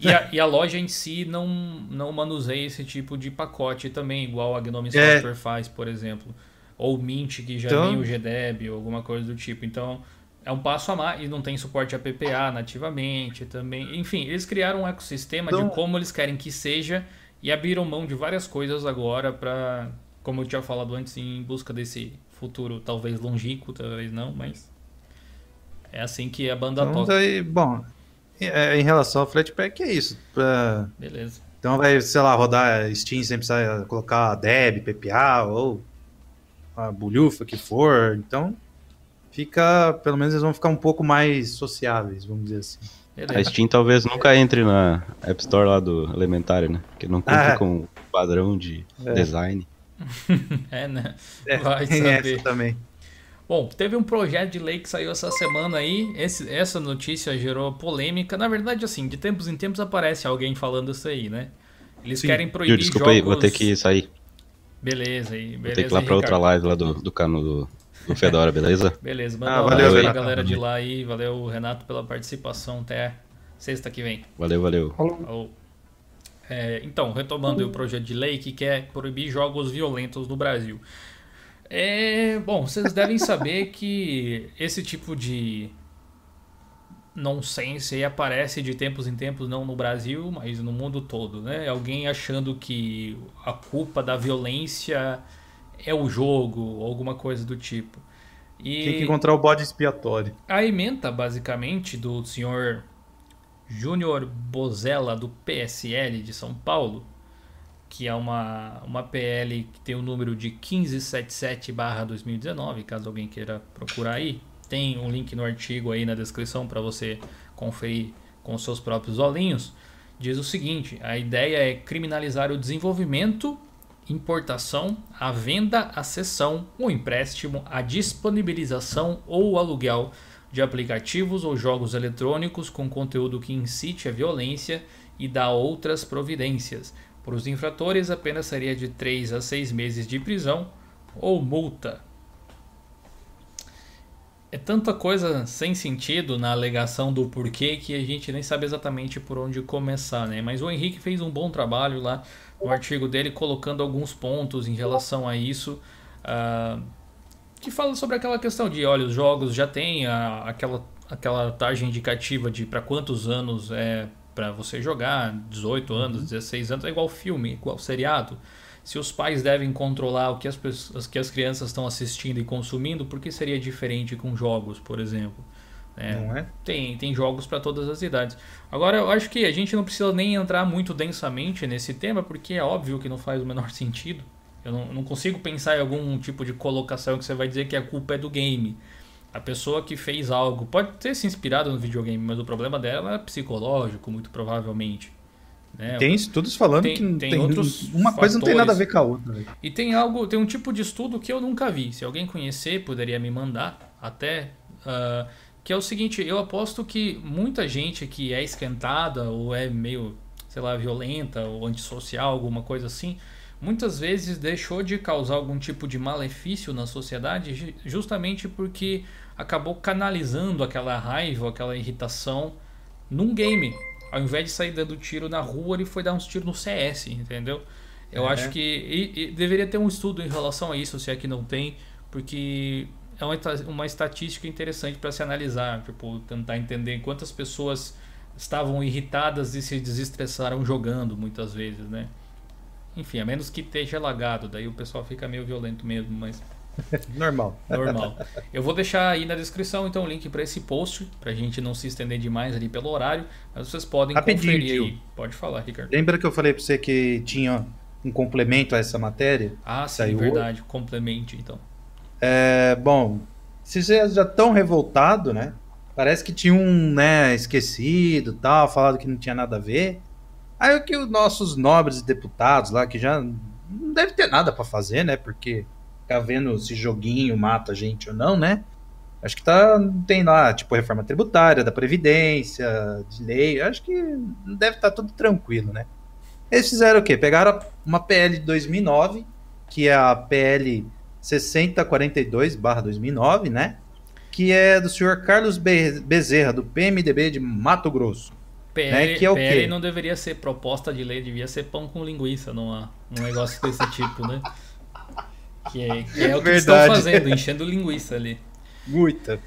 E a, e a loja em si não, não manuseia esse tipo de pacote também, igual a Gnome É. Software faz, por exemplo. Ou o Mint, que já Então- vem o GDeb, ou alguma coisa do tipo. Então, é um passo a mais e não tem suporte a PPA nativamente também. Enfim, eles criaram um ecossistema Então- de como eles querem que seja e abriram mão de várias coisas agora para, como eu tinha falado antes, em busca desse futuro talvez longínquo, talvez não, mas é assim que a banda Então, toca. daí, bom, é, em relação ao Flatpak é isso. Pra- Beleza. Então vai, sei lá, rodar Steam sem precisar colocar Deb, PPA ou a bulhufa que for. Então fica, pelo menos eles vão ficar um pouco mais sociáveis, vamos dizer assim. A. Steam talvez nunca entre na App Store lá do Elementary, né? Porque não cumpre Ah. com o padrão de É. design. É, né? É, Vai tem saber. essa também. Bom, teve um projeto de lei que saiu essa semana aí. Esse- essa notícia gerou polêmica. Na verdade, assim, de tempos em tempos aparece alguém falando isso aí, né? Eles Sim. querem proibir desculpa jogos... aí, vou ter que sair. Beleza, aí, beleza. Vou ter que ir lá pra outra live lá do, do cano do, do Fedora, beleza? Beleza, manda Ah, um valeu, abraço aí, galera de lá aí. Valeu, Renato, pela participação. Até sexta que vem. Valeu, valeu. Falou. Falou. É, então, retomando aí o projeto de lei que quer proibir jogos violentos no Brasil. É, bom, vocês devem saber que esse tipo de nonsense aí aparece de tempos em tempos, não no Brasil, mas no mundo todo, né? Alguém achando que a culpa da violência é o jogo, ou alguma coisa do tipo. E... Tem que encontrar o bode expiatório. A ementa, basicamente, do senhor Júnior Bozella, do PSL de São Paulo, que é uma, uma PL que tem o número de 1577-2019, caso alguém queira procurar aí. Tem um link no artigo aí na descrição para você conferir com seus próprios olhinhos. Diz o seguinte: a ideia é criminalizar o desenvolvimento importação, a venda, a cessão, o empréstimo, a disponibilização ou o aluguel de aplicativos ou jogos eletrônicos com conteúdo que incite a violência e dá outras providências. Para os infratores, apenas seria de 3 a 6 meses de prisão ou multa. É tanta coisa sem sentido na alegação do porquê que a gente nem sabe exatamente por onde começar, né? Mas o Henrique fez um bom trabalho lá no artigo dele, colocando alguns pontos em relação a isso. Uh, que fala sobre aquela questão de, olha, os jogos já tem a, aquela, aquela taxa indicativa de para quantos anos é para você jogar, 18 anos, 16 anos, é igual filme, igual seriado. Se os pais devem controlar o que as, pessoas, que as crianças estão assistindo e consumindo, por que seria diferente com jogos, por exemplo? É, não é? Tem, tem jogos para todas as idades. Agora, eu acho que a gente não precisa nem entrar muito densamente nesse tema, porque é óbvio que não faz o menor sentido. Eu não, não consigo pensar em algum tipo de colocação que você vai dizer que a culpa é do game. A pessoa que fez algo pode ter se inspirado no videogame, mas o problema dela é psicológico, muito provavelmente. Né? Tem estudos falando tem, que tem, tem outros uma fatores. coisa não tem nada a ver com a outra. Véio. E tem algo, tem um tipo de estudo que eu nunca vi. Se alguém conhecer, poderia me mandar até. Uh, que é o seguinte, eu aposto que muita gente que é esquentada ou é meio, sei lá, violenta ou antissocial, alguma coisa assim, muitas vezes deixou de causar algum tipo de malefício na sociedade justamente porque acabou canalizando aquela raiva, aquela irritação num game. Ao invés de sair dando tiro na rua, ele foi dar uns tiros no CS, entendeu? Eu é. acho que e, e deveria ter um estudo em relação a isso, se é que não tem, porque é uma, uma estatística interessante para se analisar, tipo, tentar entender quantas pessoas estavam irritadas e se desestressaram jogando muitas vezes, né? Enfim, a menos que esteja lagado, daí o pessoal fica meio violento mesmo, mas Normal. Normal. Eu vou deixar aí na descrição então o link para esse post, pra gente não se estender demais ali pelo horário, mas vocês podem Rapidinho, conferir aí. Pode falar, Ricardo. Lembra que eu falei para você que tinha um complemento a essa matéria? Ah, sim, Saiu verdade. Complemento, então. É, bom, se já estão revoltados, né? Parece que tinha um, né, esquecido, tal, falado que não tinha nada a ver. Aí o que os nossos nobres deputados lá, que já não deve ter nada para fazer, né? Porque ficar vendo se joguinho mata a gente ou não, né? Acho que tá, tem lá, tipo, reforma tributária, da Previdência, de lei. Acho que deve estar tá tudo tranquilo, né? Eles fizeram o quê? Pegaram uma PL de 2009, que é a PL 6042-2009, né? Que é do senhor Carlos Bezerra, do PMDB de Mato Grosso. PL, né? que é o PL quê? não deveria ser proposta de lei, devia ser pão com linguiça, numa, num negócio desse tipo, né? Que é, que é o que estão fazendo, enchendo linguiça ali. Muita.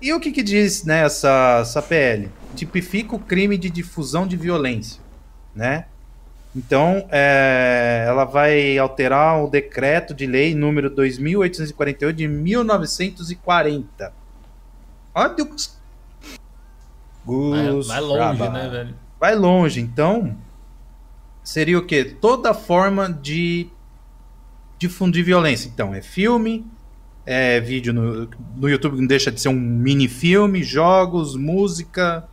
E o que, que diz né, essa, essa PL? Tipifica o crime de difusão de violência, né? Então, é, ela vai alterar o decreto de lei número 2848 de 1940. Olha Deus. Vai, vai longe, né, velho? Vai longe. Então, seria o quê? Toda forma de difundir violência. Então, é filme, é vídeo no, no YouTube não deixa de ser um mini filme, jogos, música.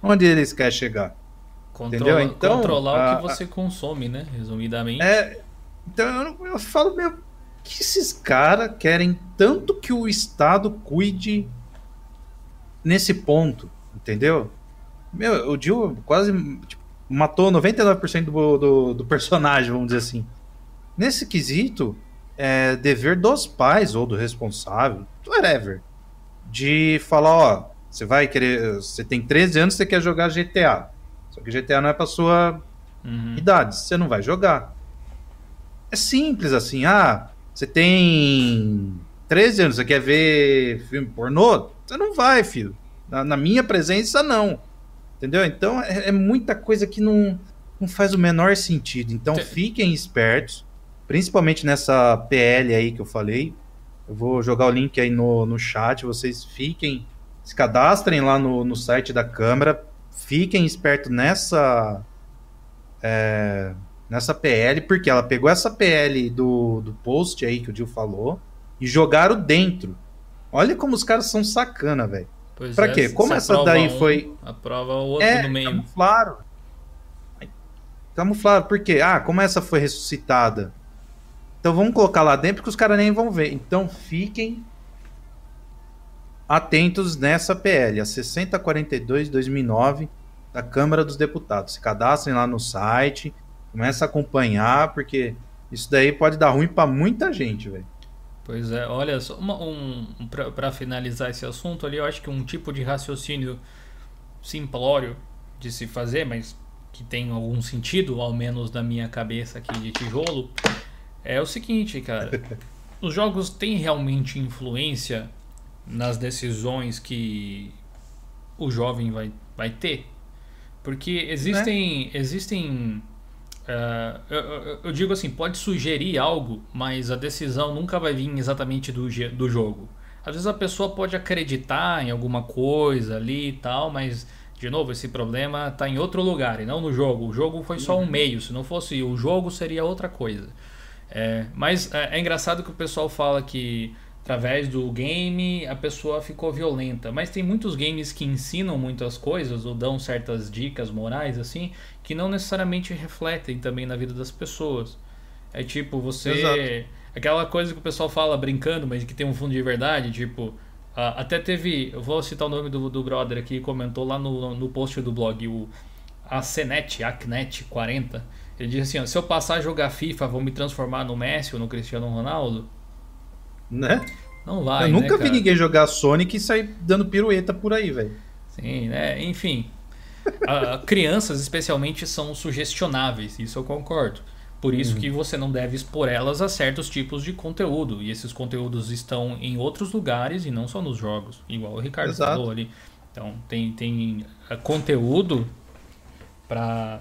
Onde eles querem chegar? Controla, Entendeu? Então, controlar a, o que você consome, né? Resumidamente. É, então eu, eu falo, meu, que esses caras querem tanto que o Estado cuide nesse ponto, entendeu? Meu, o Jill quase tipo, matou 99% do, do, do personagem, vamos dizer assim. Nesse quesito, é dever dos pais ou do responsável, whatever, de falar, ó, você vai querer, você tem 13 anos, você quer jogar GTA. Só que GTA não é para sua uhum. idade, você não vai jogar. É simples assim, ah, você tem 13 anos, você quer ver filme pornô? Você não vai, filho. Na, na minha presença, não. Entendeu? Então é, é, muita coisa que não, não faz o menor sentido. Então fiquem espertos principalmente nessa PL aí que eu falei. Eu vou jogar o link aí no, no chat, vocês fiquem, se cadastrem lá no, no site da Câmara, fiquem espertos nessa é, nessa PL, porque ela pegou essa PL do, do post aí que o Dil falou e jogaram dentro. Olha como os caras são sacana, velho. Pra é, quê? Como essa daí um, foi. Aprova o outro é, no meio. Claro. camuflado. Por quê? Ah, como essa foi ressuscitada? Então vamos colocar lá dentro que os caras nem vão ver. Então fiquem atentos nessa PL, a 6042 2009 da Câmara dos Deputados. Se cadastrem lá no site, começa a acompanhar, porque isso daí pode dar ruim para muita gente, velho. Pois é, olha, só uma, um, para finalizar esse assunto ali, eu acho que um tipo de raciocínio simplório de se fazer, mas que tem algum sentido, ao menos na minha cabeça aqui de tijolo, é o seguinte, cara. Os jogos têm realmente influência nas decisões que o jovem vai, vai ter? Porque existem. Né? existem uh, eu, eu, digo assim, pode sugerir algo, mas a decisão nunca vai vir exatamente do, do jogo. Às vezes a pessoa pode acreditar em alguma coisa ali e tal, mas, de novo, esse problema está em outro lugar e não no jogo. O jogo foi só um uhum. meio, se não fosse o jogo, seria outra coisa. É, mas é, é engraçado que o pessoal fala que através do game a pessoa ficou violenta. Mas tem muitos games que ensinam muitas coisas ou dão certas dicas morais assim que não necessariamente refletem também na vida das pessoas. É tipo você Exato. aquela coisa que o pessoal fala brincando, mas que tem um fundo de verdade, tipo até teve, eu vou citar o nome do, do brother aqui, comentou lá no, no post do blog, o Acenet, Acnet 40. Ele disse assim: ó, se eu passar a jogar FIFA, vou me transformar no Messi ou no Cristiano Ronaldo? Né? Não vai. Eu nunca né, vi ninguém jogar Sonic e sair dando pirueta por aí, velho. Sim, né? Enfim. a, crianças, especialmente, são sugestionáveis, isso eu concordo. Por isso uhum. que você não deve expor elas a certos tipos de conteúdo. E esses conteúdos estão em outros lugares e não só nos jogos. Igual o Ricardo Exato. falou ali. Então, tem, tem eh, conteúdo para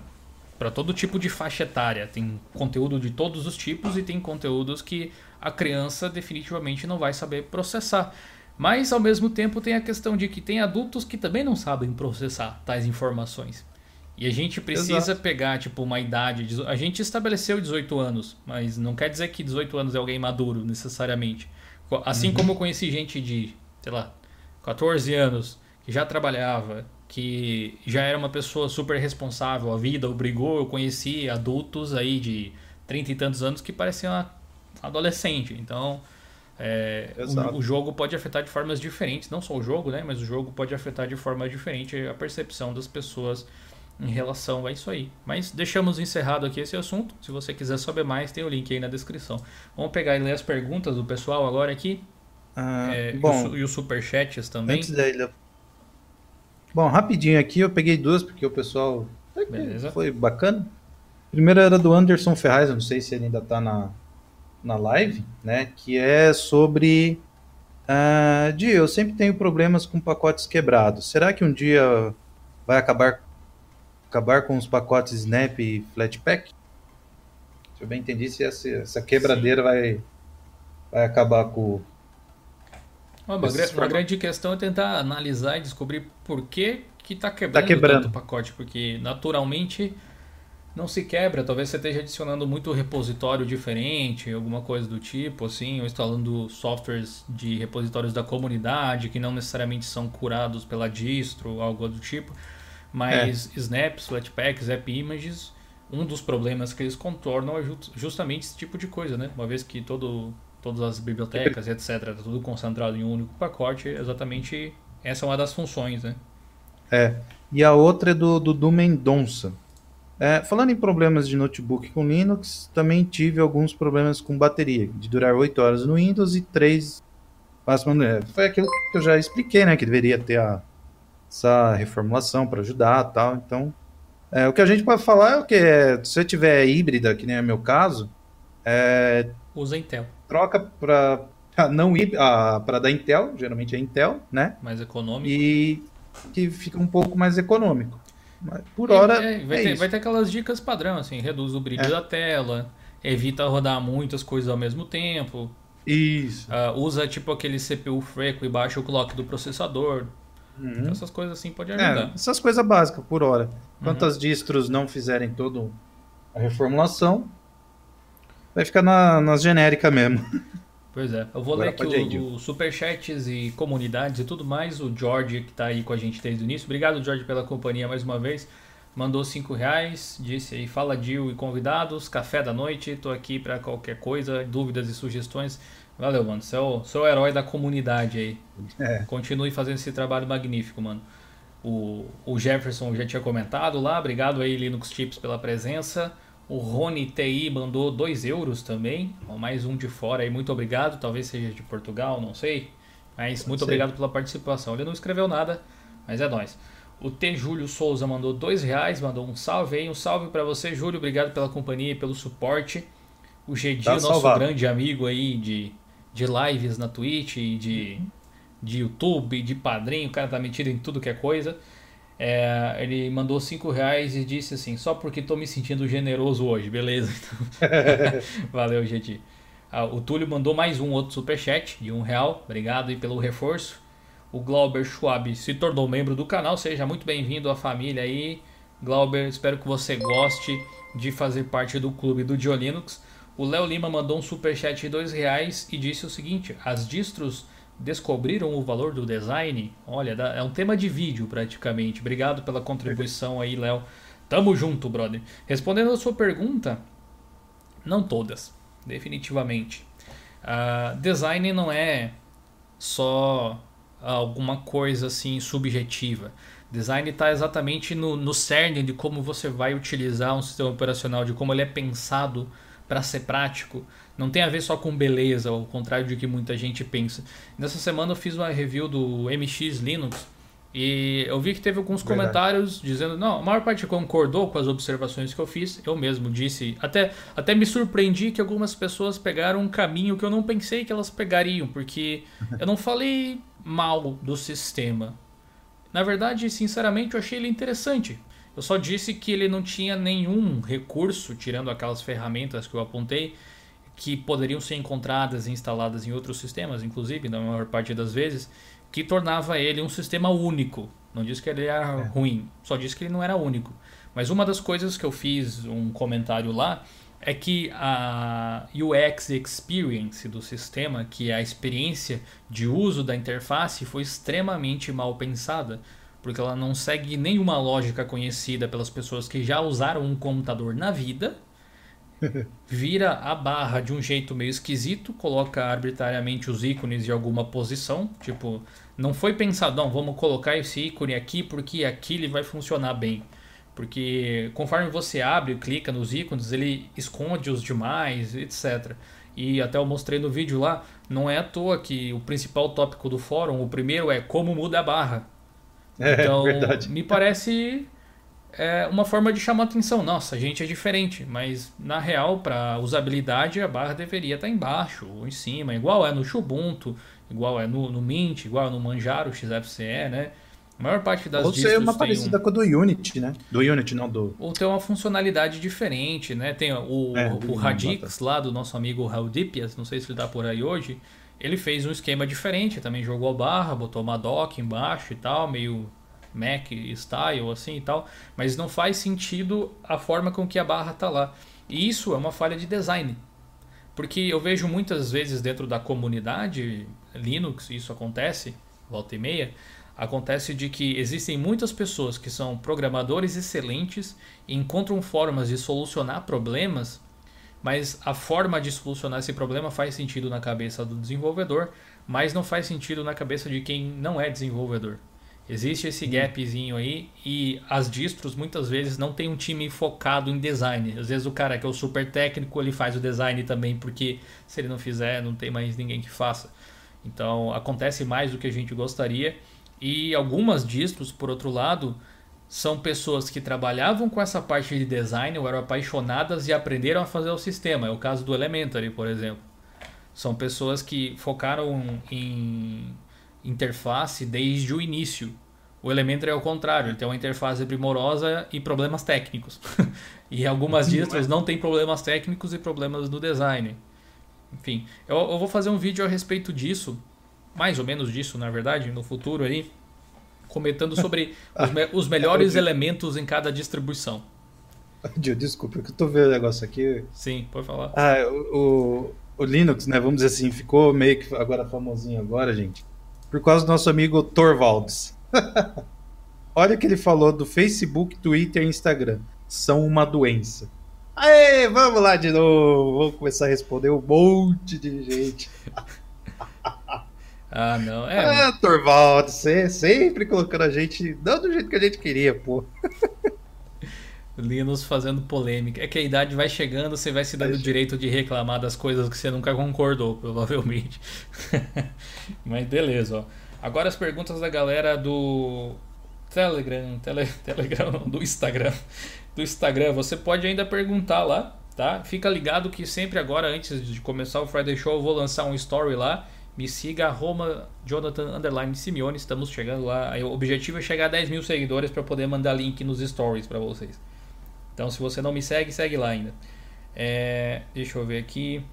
para todo tipo de faixa etária. Tem conteúdo de todos os tipos e tem conteúdos que a criança definitivamente não vai saber processar. Mas ao mesmo tempo tem a questão de que tem adultos que também não sabem processar tais informações. E a gente precisa Exato. pegar tipo uma idade, a gente estabeleceu 18 anos, mas não quer dizer que 18 anos é alguém maduro necessariamente. Assim uhum. como eu conheci gente de, sei lá, 14 anos que já trabalhava, que já era uma pessoa super responsável, a vida obrigou, eu conheci adultos aí de 30 e tantos anos que pareciam adolescente. Então, é, o, o, jogo pode afetar de formas diferentes, não só o jogo, né, mas o jogo pode afetar de forma diferente a percepção das pessoas em relação a isso aí. Mas deixamos encerrado aqui esse assunto. Se você quiser saber mais, tem o link aí na descrição. Vamos pegar e ler as perguntas do pessoal agora aqui. Ah, é, bom, e os superchats também. Antes da ilha Bom, rapidinho aqui, eu peguei duas porque o pessoal Beleza. foi bacana. A primeira era do Anderson Ferraz, eu não sei se ele ainda tá na, na live, né? Que é sobre. Uh, Di, eu sempre tenho problemas com pacotes quebrados. Será que um dia vai acabar, acabar com os pacotes Snap e Flatpak? Se eu bem entendi, se essa, essa quebradeira vai, vai acabar com, uma, uma grande questão é tentar analisar e descobrir por que que está quebrando, tá quebrando. tanto o pacote, porque naturalmente não se quebra. Talvez você esteja adicionando muito repositório diferente, alguma coisa do tipo, assim, ou instalando softwares de repositórios da comunidade que não necessariamente são curados pela distro, algo do tipo. Mas é. snaps, flatpaks, app images, um dos problemas que eles contornam é justamente esse tipo de coisa, né? Uma vez que todo todas as bibliotecas, etc. Tá tudo concentrado em um único pacote. Exatamente essa é uma das funções, né? É. E a outra é do Dudu Mendonça. É, falando em problemas de notebook com Linux, também tive alguns problemas com bateria, de durar 8 horas no Windows e 3 máximo é, Foi aquilo que eu já expliquei, né? Que deveria ter a, essa reformulação para ajudar tal. Então, é, o que a gente pode falar é o que? É, se você tiver híbrida, que nem é meu caso, é, usa Intel troca para não ir para da Intel, geralmente é Intel, né? Mais econômico. E que fica um pouco mais econômico. Mas por hora. É, vai, é ter, vai, ter, aquelas dicas padrão, assim, reduz o brilho é. da tela, evita rodar muitas coisas ao mesmo tempo. Isso. Uh, usa tipo aquele CPU freco e baixa o clock do processador. Uhum. essas coisas assim pode ajudar. É, essas coisas básicas por hora. Quantas uhum. distros não fizerem toda a reformulação, vai ficar na, nas genéricas mesmo. Pois é, eu vou Agora ler aqui o, o superchats e comunidades e tudo mais. O George, que está aí com a gente desde o início. Obrigado, George, pela companhia mais uma vez. mandou 5 reais, disse aí, fala Dil e convidados, café da noite, tô aqui para qualquer coisa, dúvidas e sugestões. Valeu, mano, você é o, você é o herói da comunidade aí. É. Continue fazendo esse trabalho magnífico, mano. O, o Jefferson já tinha comentado lá, obrigado aí Linux Tips pela presença. O Rony TI mandou 2 euros também, mais um de fora aí, muito obrigado, talvez seja de Portugal, não sei. Mas muito obrigado pela participação. Ele não escreveu nada, mas é nóis. O T. Júlio Souza mandou dois reais, mandou um salve aí. Um salve para você, Júlio. Obrigado pela companhia e pelo suporte. O Gedi, tá nosso salvado. grande amigo aí de, de lives na Twitch, de, de YouTube, de padrinho. O cara tá metido em tudo que é coisa. É, ele mandou cinco reais e disse assim: só porque tô me sentindo generoso hoje, beleza? Valeu, Gedi. Ah, o Túlio mandou mais um outro superchat de um real. Obrigado aí pelo reforço. O Glauber Schwab se tornou membro do canal. Seja muito bem-vindo à família aí. Glauber, espero que você goste de fazer parte do clube do Diolinux. O Léo Lima mandou um superchat de dois reais e disse o seguinte: as distros descobriram o valor do design? Olha, é um tema de vídeo praticamente. Obrigado pela contribuição aí, Léo. Tamo junto, brother. Respondendo a sua pergunta, não todas, definitivamente. Uh, design não é só alguma coisa assim subjetiva. Design está exatamente no, no cerne de como você vai utilizar um sistema operacional, de como ele é pensado para ser prático. Não tem a ver só com beleza, ao contrário de que muita gente pensa. Nessa semana eu fiz uma review do MX Linux e eu vi que teve alguns Verdade. comentários dizendo, não, a maior parte concordou com as observações que eu fiz. Eu mesmo disse, até, até me surpreendi que algumas pessoas pegaram um caminho que eu não pensei que elas pegariam, porque eu não falei mal do sistema. Na verdade, sinceramente, eu achei ele interessante. Eu só disse que ele não tinha nenhum recurso, tirando aquelas ferramentas que eu apontei, que poderiam ser encontradas e instaladas em outros sistemas, inclusive, na maior parte das vezes, que tornava ele um sistema único. Não disse que ele era é. ruim, só disse que ele não era único. Mas uma das coisas que eu fiz um comentário lá é que a UX experience do sistema, que é a experiência de uso da interface, foi extremamente mal pensada, porque ela não segue nenhuma lógica conhecida pelas pessoas que já usaram um computador na vida. Vira a barra de um jeito meio esquisito, coloca arbitrariamente os ícones em alguma posição, tipo, não foi pensado, não, vamos colocar esse ícone aqui porque aqui ele vai funcionar bem. Porque conforme você abre e clica nos ícones, ele esconde os demais, etc. E até eu mostrei no vídeo lá, não é à toa que o principal tópico do fórum, o primeiro é como muda a barra. É, então, verdade. me parece é, uma forma de chamar atenção. Nossa, a gente é diferente, mas na real, para usabilidade, a barra deveria estar embaixo ou em cima, igual é no Ubuntu, igual é no, no Mint, igual é no Manjaro XFCE, né? A maior parte das Ou ser uma parecida um... com a do Unity, né? Do Unity, não do. Ou ter uma funcionalidade diferente, né? Tem o, é, o Radix lá do nosso amigo Raudipias, não sei se ele tá por aí hoje. Ele fez um esquema diferente, também jogou a barra, botou uma dock embaixo e tal, meio Mac style assim e tal, mas não faz sentido a forma com que a barra tá lá. E isso é uma falha de design. Porque eu vejo muitas vezes dentro da comunidade Linux, isso acontece, volta e meia, acontece de que existem muitas pessoas que são programadores excelentes e encontram formas de solucionar problemas, mas a forma de solucionar esse problema faz sentido na cabeça do desenvolvedor, mas não faz sentido na cabeça de quem não é desenvolvedor. Existe esse gapzinho aí e as distros muitas vezes não tem um time focado em design. Às vezes o cara que é o super técnico ele faz o design também porque se ele não fizer não tem mais ninguém que faça. Então acontece mais do que a gente gostaria e algumas distros, por outro lado, são pessoas que trabalhavam com essa parte de design ou eram apaixonadas e aprenderam a fazer o sistema. É o caso do Elementary, por exemplo. São pessoas que focaram em interface desde o início. O Elementary é o contrário, ele tem uma interface primorosa e problemas técnicos. e algumas distros não têm problemas técnicos e problemas no design. Enfim, eu, eu vou fazer um vídeo a respeito disso mais ou menos disso, na verdade, no futuro aí, comentando sobre os, me os melhores elementos em cada distribuição. Desculpa, que eu tô vendo o negócio aqui. Sim, pode falar. Ah, o, o, Linux, né, vamos dizer assim, ficou meio que agora famosinho agora, gente, por causa do nosso amigo Torvalds. Olha o que ele falou do Facebook, Twitter e Instagram. São uma doença. Aê, vamos lá de novo. Vamos começar a responder um monte de gente. Ah, não. É, ah, Torvaldo, você sempre colocando a gente. Não do jeito que a gente queria, pô. Linus fazendo polêmica. É que a idade vai chegando, você vai se dando o direito de reclamar das coisas que você nunca concordou, provavelmente. Mas beleza, ó. Agora as perguntas da galera do Telegram, tele, Telegram não, do Instagram. Do Instagram, você pode ainda perguntar lá, tá? Fica ligado que sempre agora, antes de começar o Friday Show, eu vou lançar um story lá. Me siga, Roma Jonathan Underline Simeone. Estamos chegando lá. O objetivo é chegar a 10 mil seguidores para poder mandar link nos stories para vocês. Então, se você não me segue, segue lá ainda. É, deixa eu ver aqui.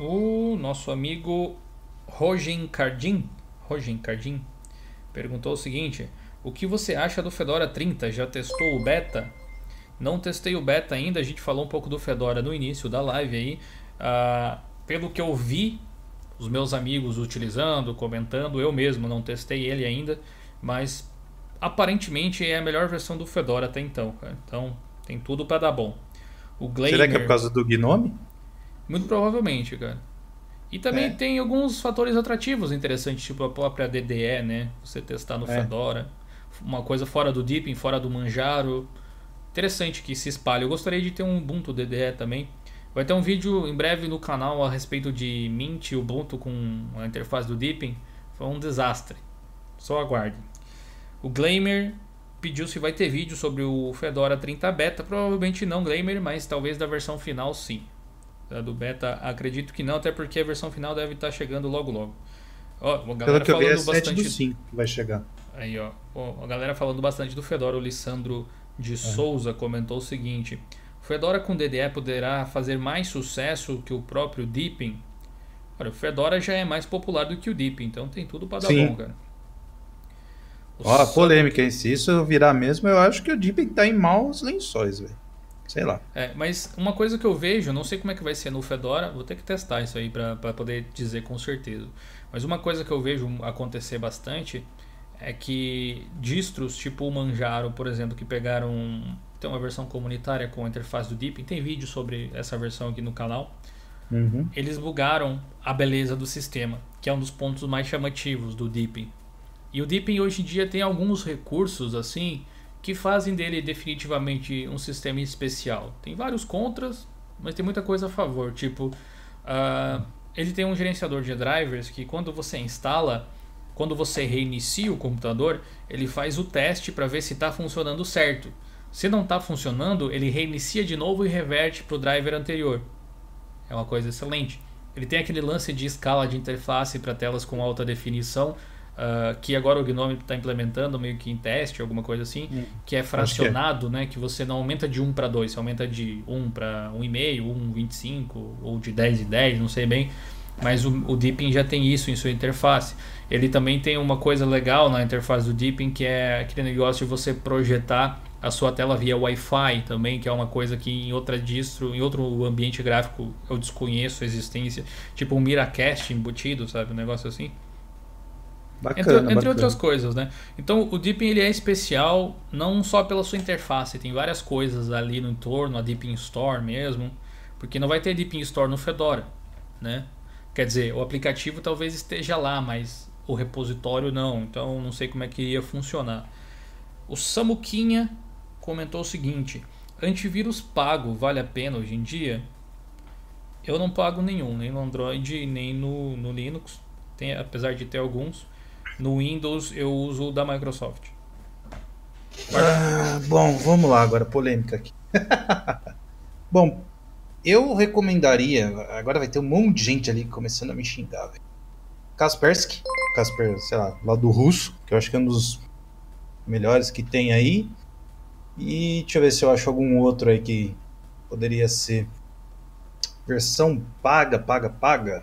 O nosso amigo Rogen Cardin, Rogen Cardin perguntou o seguinte: O que você acha do Fedora 30? Já testou o beta? Não testei o beta ainda, a gente falou um pouco do Fedora no início da live aí. Ah, pelo que eu vi, os meus amigos utilizando, comentando, eu mesmo não testei ele ainda, mas aparentemente é a melhor versão do Fedora até então. Cara. Então tem tudo para dar bom. O Glamer, Será que é por causa do Gnome? Muito provavelmente, cara. E também é. tem alguns fatores atrativos interessantes, tipo a própria DDE, né? Você testar no é. Fedora. Uma coisa fora do Deepin, fora do Manjaro. Interessante que se espalhe. Eu gostaria de ter um Ubuntu DDE também. Vai ter um vídeo em breve no canal a respeito de Mint e Ubuntu com a interface do Deepin. Foi um desastre. Só aguarde. O Glamer pediu se vai ter vídeo sobre o Fedora 30 Beta. Provavelmente não, Glamer, mas talvez da versão final sim. Da do beta, acredito que não, até porque a versão final deve estar chegando logo logo. Ó, a galera Pelo que eu vi, é bastante do 5 que vai chegar. Aí, ó, a galera falando bastante do Fedora, o Lissandro de. Souza comentou o seguinte: Fedora com DDE poderá fazer mais sucesso que o próprio Deepin? Olha, o Fedora já é mais popular do que o Deepin, então tem tudo para dar Sim. bom, cara. Ó, polêmica, hein? Se isso virar mesmo, eu acho que o Deepin tá em maus lençóis, velho. Sei lá. É, mas uma coisa que eu vejo, não sei como é que vai ser no Fedora, vou ter que testar isso aí para poder dizer com certeza. Mas uma coisa que eu vejo acontecer bastante é que distros tipo o Manjaro, por exemplo, que pegaram tem uma versão comunitária com a interface do Deepin, tem vídeo sobre essa versão aqui no canal. Uhum. Eles bugaram a beleza do sistema, que é um dos pontos mais chamativos do Deepin. E o Deepin hoje em dia tem alguns recursos assim que fazem dele definitivamente um sistema especial. Tem vários contras, mas tem muita coisa a favor. Tipo, uh, ele tem um gerenciador de drivers que quando você instala, quando você reinicia o computador, ele faz o teste para ver se está funcionando certo. Se não está funcionando, ele reinicia de novo e reverte para o driver anterior. É uma coisa excelente. Ele tem aquele lance de escala de interface para telas com alta definição Uh, que agora o Gnome está implementando meio que em teste, alguma coisa assim, hum, que é fracionado, que é. né? Que você não aumenta de 1 para 2, você aumenta de 1 para 1,5, 1,25 ou de 10 em 10, não sei bem. Mas o, o Deepin já tem isso em sua interface. Ele também tem uma coisa legal na interface do Deepin, que é aquele negócio de você projetar a sua tela via Wi-Fi também, que é uma coisa que em outra distro, em outro ambiente gráfico eu desconheço a existência, tipo um Miracast embutido, sabe, um negócio assim. Bacana, entre, entre bacana. outras coisas, né? Então o Deepin ele é especial não só pela sua interface, tem várias coisas ali no entorno, a Deepin Store mesmo, porque não vai ter Deepin Store no Fedora, né? Quer dizer, o aplicativo talvez esteja lá, mas o repositório não, então não sei como é que ia funcionar. O Samuquinha comentou o seguinte: antivírus pago vale a pena hoje em dia? Eu não pago nenhum, nem no Android, nem no, no Linux, tem, apesar de ter alguns. No Windows eu uso o da Microsoft. Ah, bom, vamos lá agora, polêmica aqui. bom, eu recomendaria. Agora vai ter um monte de gente ali começando a me xingar. Kaspersky, Kasper, sei lá, lá do russo, que eu acho que é um dos melhores que tem aí. E deixa eu ver se eu acho algum outro aí que poderia ser versão paga, paga, paga.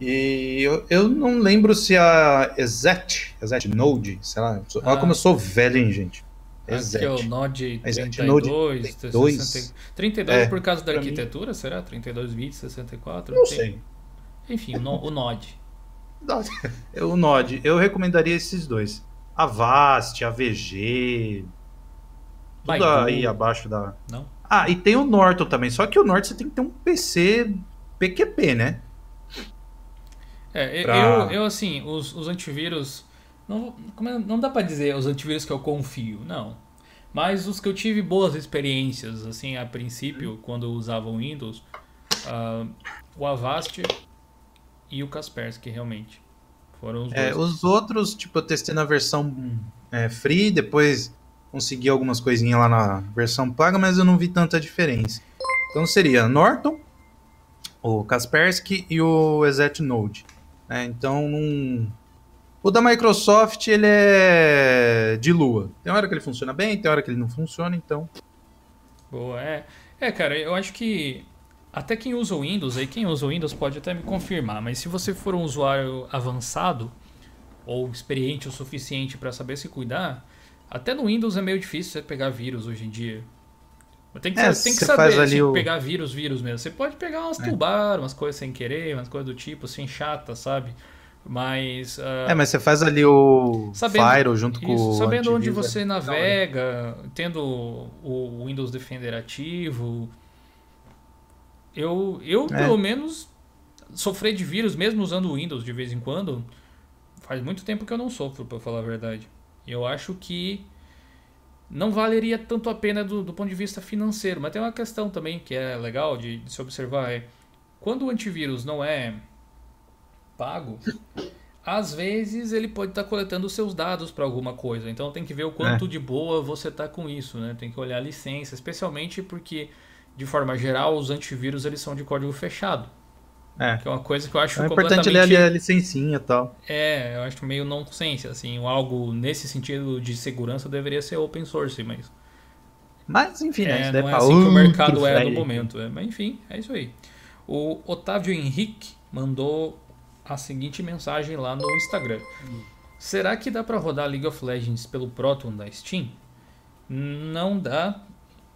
E eu, eu não lembro se a Exet, Exet Node, sei lá, olha ah. como eu sou velho, hein, gente. Exet. Aqui é o Node 32, Node 32, 32 é, por causa da arquitetura, mim... será? 32 bits, 64? Não tem. sei. Enfim, o, no, o Node. o Node, eu recomendaria esses dois. A Vast, a VG. Tudo aí abaixo da. Não? Ah, e tem o Norton também. Só que o Norton você tem que ter um PC PQP, né? É, eu- Pra- eu, eu, assim, os, os antivírus. Não, é- não dá pra dizer os antivírus que eu confio, não. Mas os que eu tive boas experiências, assim, a princípio, quando eu usava o Windows, ah, o Avast e o Kaspersky, realmente. Foram os É, dois. os outros, tipo, eu testei na versão é, free, depois consegui algumas coisinhas lá na versão paga, mas eu não vi tanta diferença. Então seria Norton, o Kaspersky e o Exet Node. né? então, não- o da Microsoft, ele é de lua. Tem hora que ele funciona bem, tem hora que ele não funciona, então... Boa, é. É, cara, eu acho que até quem usa o Windows, aí quem usa o Windows pode até me confirmar, mas se você for um usuário avançado ou experiente o suficiente para saber se cuidar, até no Windows é meio difícil você pegar vírus hoje em dia. Tem que, É, tem que você saber se o- pegar vírus, vírus mesmo. Você pode pegar umas É. tubar, umas coisas sem querer, umas coisas do tipo, assim, chata, sabe? Mas. ah, É, mas você faz ali o Sabendo- junto com isso, o sabendo onde você é hora. navega, tendo o Windows Defender ativo. Eu, eu É. pelo menos, sofrer de vírus, mesmo usando o Windows de vez em quando, faz muito tempo que eu não sofro, pra falar a verdade. Eu acho que não valeria tanto a pena do, do ponto de vista financeiro. Mas tem uma questão também que é legal de, de se observar: é quando o antivírus não é pago, às vezes ele pode estar coletando os seus dados para alguma coisa. Então tem que ver o quanto de boa você está com isso, né? Tem que olhar a licença, especialmente porque de forma geral os antivírus eles são de código fechado, É. que é uma coisa que eu acho É importante ler a licencinha e tal. é, eu acho meio nonsense, assim, algo nesse sentido de segurança deveria ser open source, mas Mas, enfim, né? é, não é pra assim que o mercado é no momento. é. Mas enfim, é isso aí. O Otávio Henrique mandou a seguinte mensagem lá no Instagram. Será que dá pra rodar League of Legends pelo Proton da Steam? Não dá.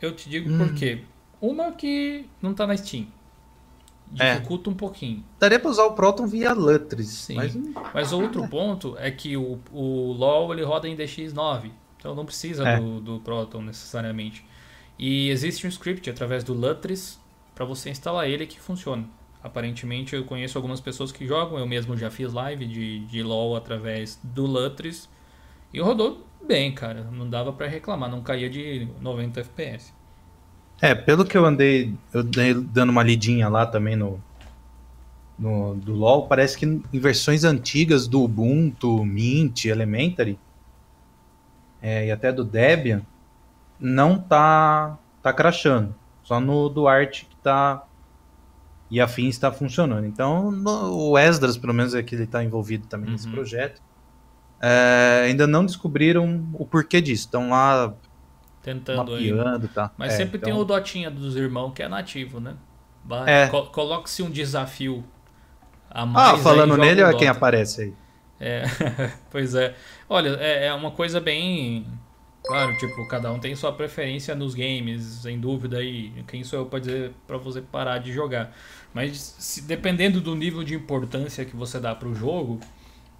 Eu te digo por quê. Uma que não tá na Steam. É. Dificulta um pouquinho. Daria pra usar o Proton via Lutris. Sim. Mas Mas outro ponto é que o, o LoL ele roda em DX9, então não precisa É. do, do Proton necessariamente. E existe um script através do Lutris para você instalar ele que funciona. Aparentemente eu conheço algumas pessoas que jogam, eu mesmo já fiz live de, de LoL através do Lutris e rodou bem, cara. Não dava para reclamar, não caía de 90 FPS. É, pelo que eu andei, eu andei dando uma lidinha lá também no, no do LoL, parece que em versões antigas do Ubuntu, Mint, Elementary é, e até do Debian não tá tá crashando. Só no do Art que tá e afins está funcionando. Então no- o Esdras, pelo menos é que ele está envolvido também nesse Uhum. projeto, é, ainda não descobriram o porquê disso. Estão lá Tentando aí. mapeando, tá? Mas É, sempre tem então- o Dotinha dos irmãos que é nativo, né? Vai, É. co- Coloque-se um desafio a mais. Ah, falando nele, olha quem aparece aí. É, pois é. Olha, é, é uma coisa bem. Claro, tipo, cada um tem sua preferência nos games, sem dúvida, e quem sou eu pra dizer pra você parar de jogar. Mas se- dependendo do nível de importância que você dá pro jogo,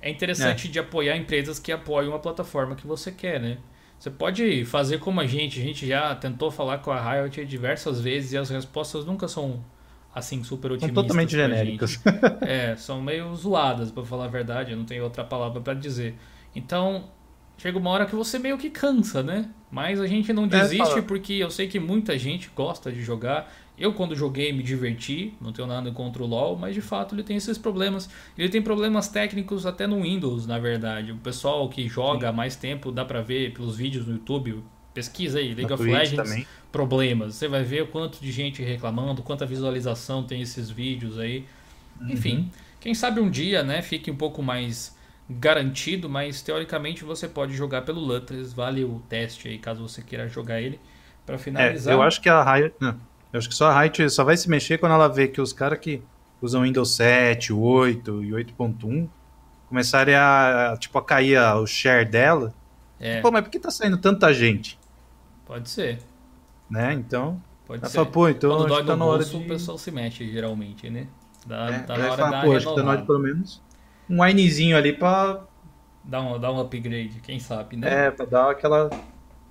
é interessante de apoiar empresas que apoiam a plataforma que você quer, né? Você pode fazer como a gente, a gente já tentou falar com a Riot diversas vezes e as respostas nunca são assim super São otimistas. totalmente pra genéricas. É, são meio zoadas, pra falar a verdade, eu não tenho outra palavra pra dizer. Então, chega uma hora que você meio que cansa, né? Mas a gente não desiste fala. porque eu sei que muita gente gosta de jogar. Eu, quando joguei, me diverti, não tenho nada contra o LoL, mas de fato ele tem esses problemas. Ele tem problemas técnicos até no Windows, na verdade. O pessoal que joga há mais tempo, dá pra ver pelos vídeos no YouTube. Pesquisa aí, League of Twitch Legends também. problemas. Você vai ver o quanto de gente reclamando, quanta visualização tem esses vídeos aí. Enfim, quem sabe um dia, né, fique um pouco mais garantido, mas teoricamente você pode jogar pelo Lutris, vale o teste aí caso você queira jogar ele para É, finalizar. eu acho que a Riot. Eu acho que só a Riot só vai se mexer quando ela vê que os caras que usam Windows 7, 8 e 8.1 começarem a, tipo, a cair a- o share dela. É, Pô, mas por que tá saindo tanta gente? pode ser. Né? Então. Pode ser. fala, pô, então Quando dói tá no na hora bolso, de. o pessoal se mexe geralmente, né? Dá, É, tá na hora fala, da pô, acho que tá na hora de pelo menos um winezinho ali pra, Dá um, dá um upgrade, quem sabe, né? é, pra dar aquela.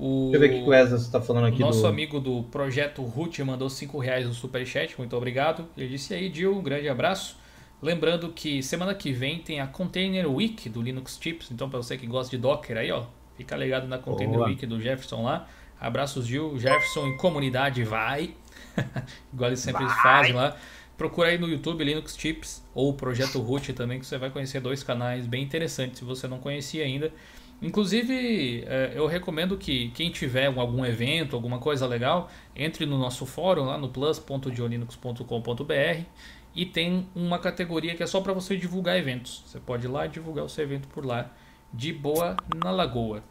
O... Deixa eu ver o que o Wesley tá falando O aqui nosso do. amigo do Projeto Root mandou 5 reais no Superchat, muito obrigado. Ele disse aí, Dil, um grande abraço. Lembrando que semana que vem tem a Container Week do Linux Tips, então para você que gosta de Docker aí, ó, fica ligado na Container Boa. Week do Jefferson lá. Abraços, Gil. Jefferson em comunidade, vai! Igual eles sempre fazem lá. Procura aí no YouTube Linux Tips ou Projeto Root também, que você vai conhecer dois canais bem interessantes se você não conhecia ainda. Inclusive, eh, eu recomendo que quem tiver algum evento, alguma coisa legal, entre no nosso fórum lá no plus.diolinux.com.br e tem uma categoria que é só para você divulgar eventos. Você pode ir lá divulgar o seu evento por lá, de boa na lagoa.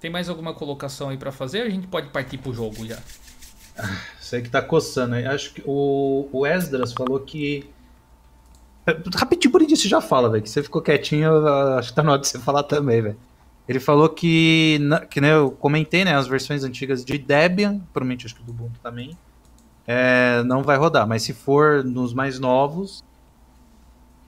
Tem mais alguma colocação aí para fazer? A gente pode partir pro jogo já. Sei que tá coçando aí. Acho que o, o Esdras falou que. Rapidinho, bonitinho, você já fala, velho. Que você ficou quietinho, acho que tá na hora de você falar também, velho. Ele falou que, que né, eu comentei, né, as versões antigas de Debian, provavelmente acho que do Ubuntu também, é, não vai rodar, mas se for nos mais novos,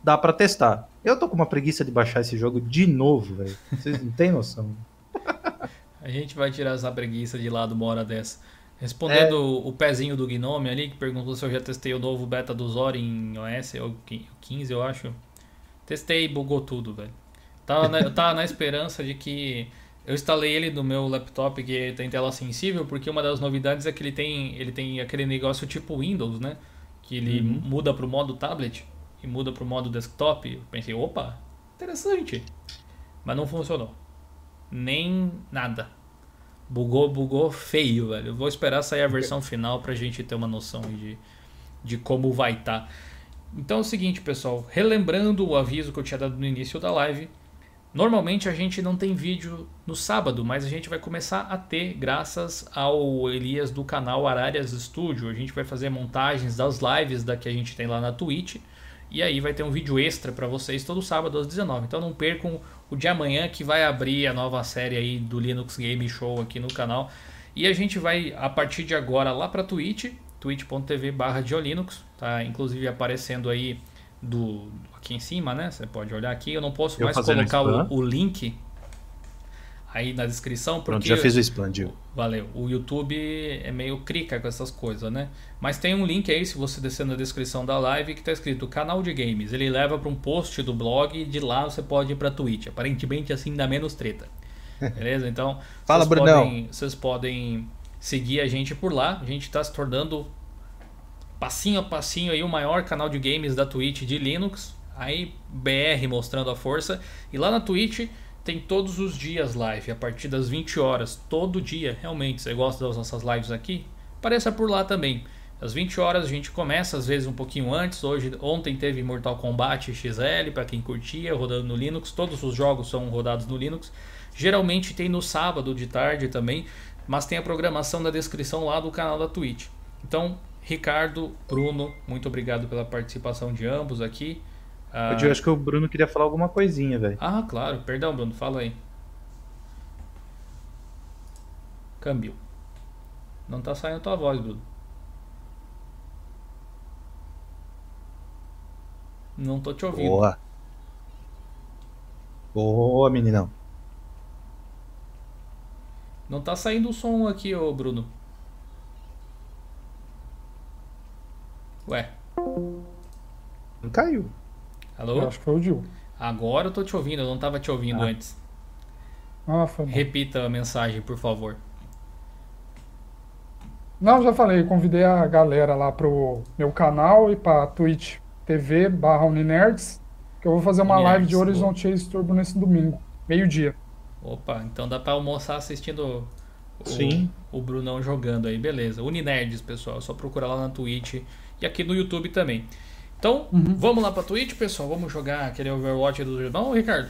dá pra testar. Eu tô com uma preguiça de baixar esse jogo de novo, velho. Vocês não têm noção. A gente vai tirar essa preguiça de lado uma hora dessa. Respondendo o pezinho do Gnome ali, que perguntou se eu já testei o novo beta do Zori em OS, ou 15 eu acho. Testei e bugou tudo, velho. Tava na, eu tava na esperança de que. Eu instalei ele no meu laptop que tem tela sensível, porque uma das novidades é que ele tem, ele tem aquele negócio tipo Windows, né? Que ele muda pro modo tablet e muda pro modo desktop. Eu pensei, opa, interessante. Mas não funcionou. Nem nada. Bugou, bugou feio, velho. Eu vou esperar sair a versão final pra gente ter uma noção de, de como vai estar. Então é o seguinte, pessoal. Relembrando o aviso que eu tinha dado no início da live. Normalmente a gente não tem vídeo no sábado, mas a gente vai começar a ter graças ao Elias do canal Ararias Studio. A gente vai fazer montagens das lives da que a gente tem lá na Twitch. E aí vai ter um vídeo extra para vocês todo sábado às 19. Então não percam o de amanhã que vai abrir a nova série aí do Linux Game Show aqui no canal. E a gente vai a partir de agora lá para Twitch, twitch.tv/diolinux, tá inclusive aparecendo aí do aqui em cima, né? Você pode olhar aqui. Eu não posso Eu mais colocar o, o link aí na descrição porque Pronto, já fiz o spam, Gil. Valeu. O YouTube é meio crica com essas coisas, né? Mas tem um link aí, se você descer na descrição da live, que tá escrito canal de games. Ele leva para um post do blog e de lá você pode ir pra Twitch. Aparentemente assim dá menos treta. Beleza? Então, Fala, vocês Brunão. podem, vocês podem seguir a gente por lá. A gente tá se tornando passinho a passinho aí o maior canal de games da Twitch de Linux. Aí BR mostrando a força. E lá na Twitch tem todos os dias live, a partir das 20 horas, todo dia, realmente. Você gosta das nossas lives aqui? Apareça por lá também. Às 20 horas a gente começa, às vezes um pouquinho antes. Hoje, ontem teve Mortal Kombat XL para quem curtia, rodando no Linux. Todos os jogos são rodados no Linux. Geralmente tem no sábado de tarde também, mas tem a programação na descrição lá do canal da Twitch. Então, Ricardo, Bruno, muito obrigado pela participação de ambos aqui. Ah, Eu acho que o Bruno queria falar alguma coisinha, velho. ah, claro. Perdão, Bruno. Fala aí. Câmbio. Não tá saindo a tua voz, Bruno. Não tô te ouvindo. Boa. Boa, meninão. Não tá saindo o som aqui, ô Bruno. Ué, Não caiu. alô? Eu acho que foi o Gil. Agora eu tô te ouvindo, eu não tava te ouvindo Ah. antes. Ah, foi bom. Repita a mensagem, por favor. Não, já falei, convidei a galera lá pro meu canal e pra Twitch TV barra Uninerds, que eu vou fazer uma Uninerds, live de Horizon Chase Turbo nesse domingo, meio-dia. Opa, então dá pra almoçar assistindo o, Sim. o Brunão jogando aí, beleza. Uninerds, pessoal, é só procurar lá na Twitch e aqui no YouTube também. Então, Uhum. vamos lá pra Twitch, pessoal, vamos jogar aquele Overwatch do irmão, Ricardo?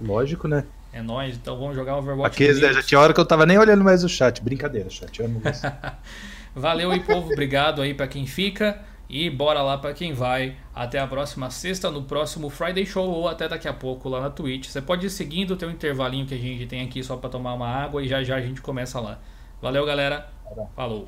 Lógico, né? É nóis, então vamos jogar Overwatch Aqui do já tinha hora que eu tava nem olhando mais o chat. Brincadeira, chat. Eu amo você. Valeu aí, povo, obrigado aí pra quem fica e bora lá pra quem vai. Até a próxima sexta, no próximo Friday Show ou até daqui a pouco lá na Twitch. Você pode ir seguindo, tem um intervalinho que a gente tem aqui só pra tomar uma água e já já a gente começa lá. Valeu, galera. Falou.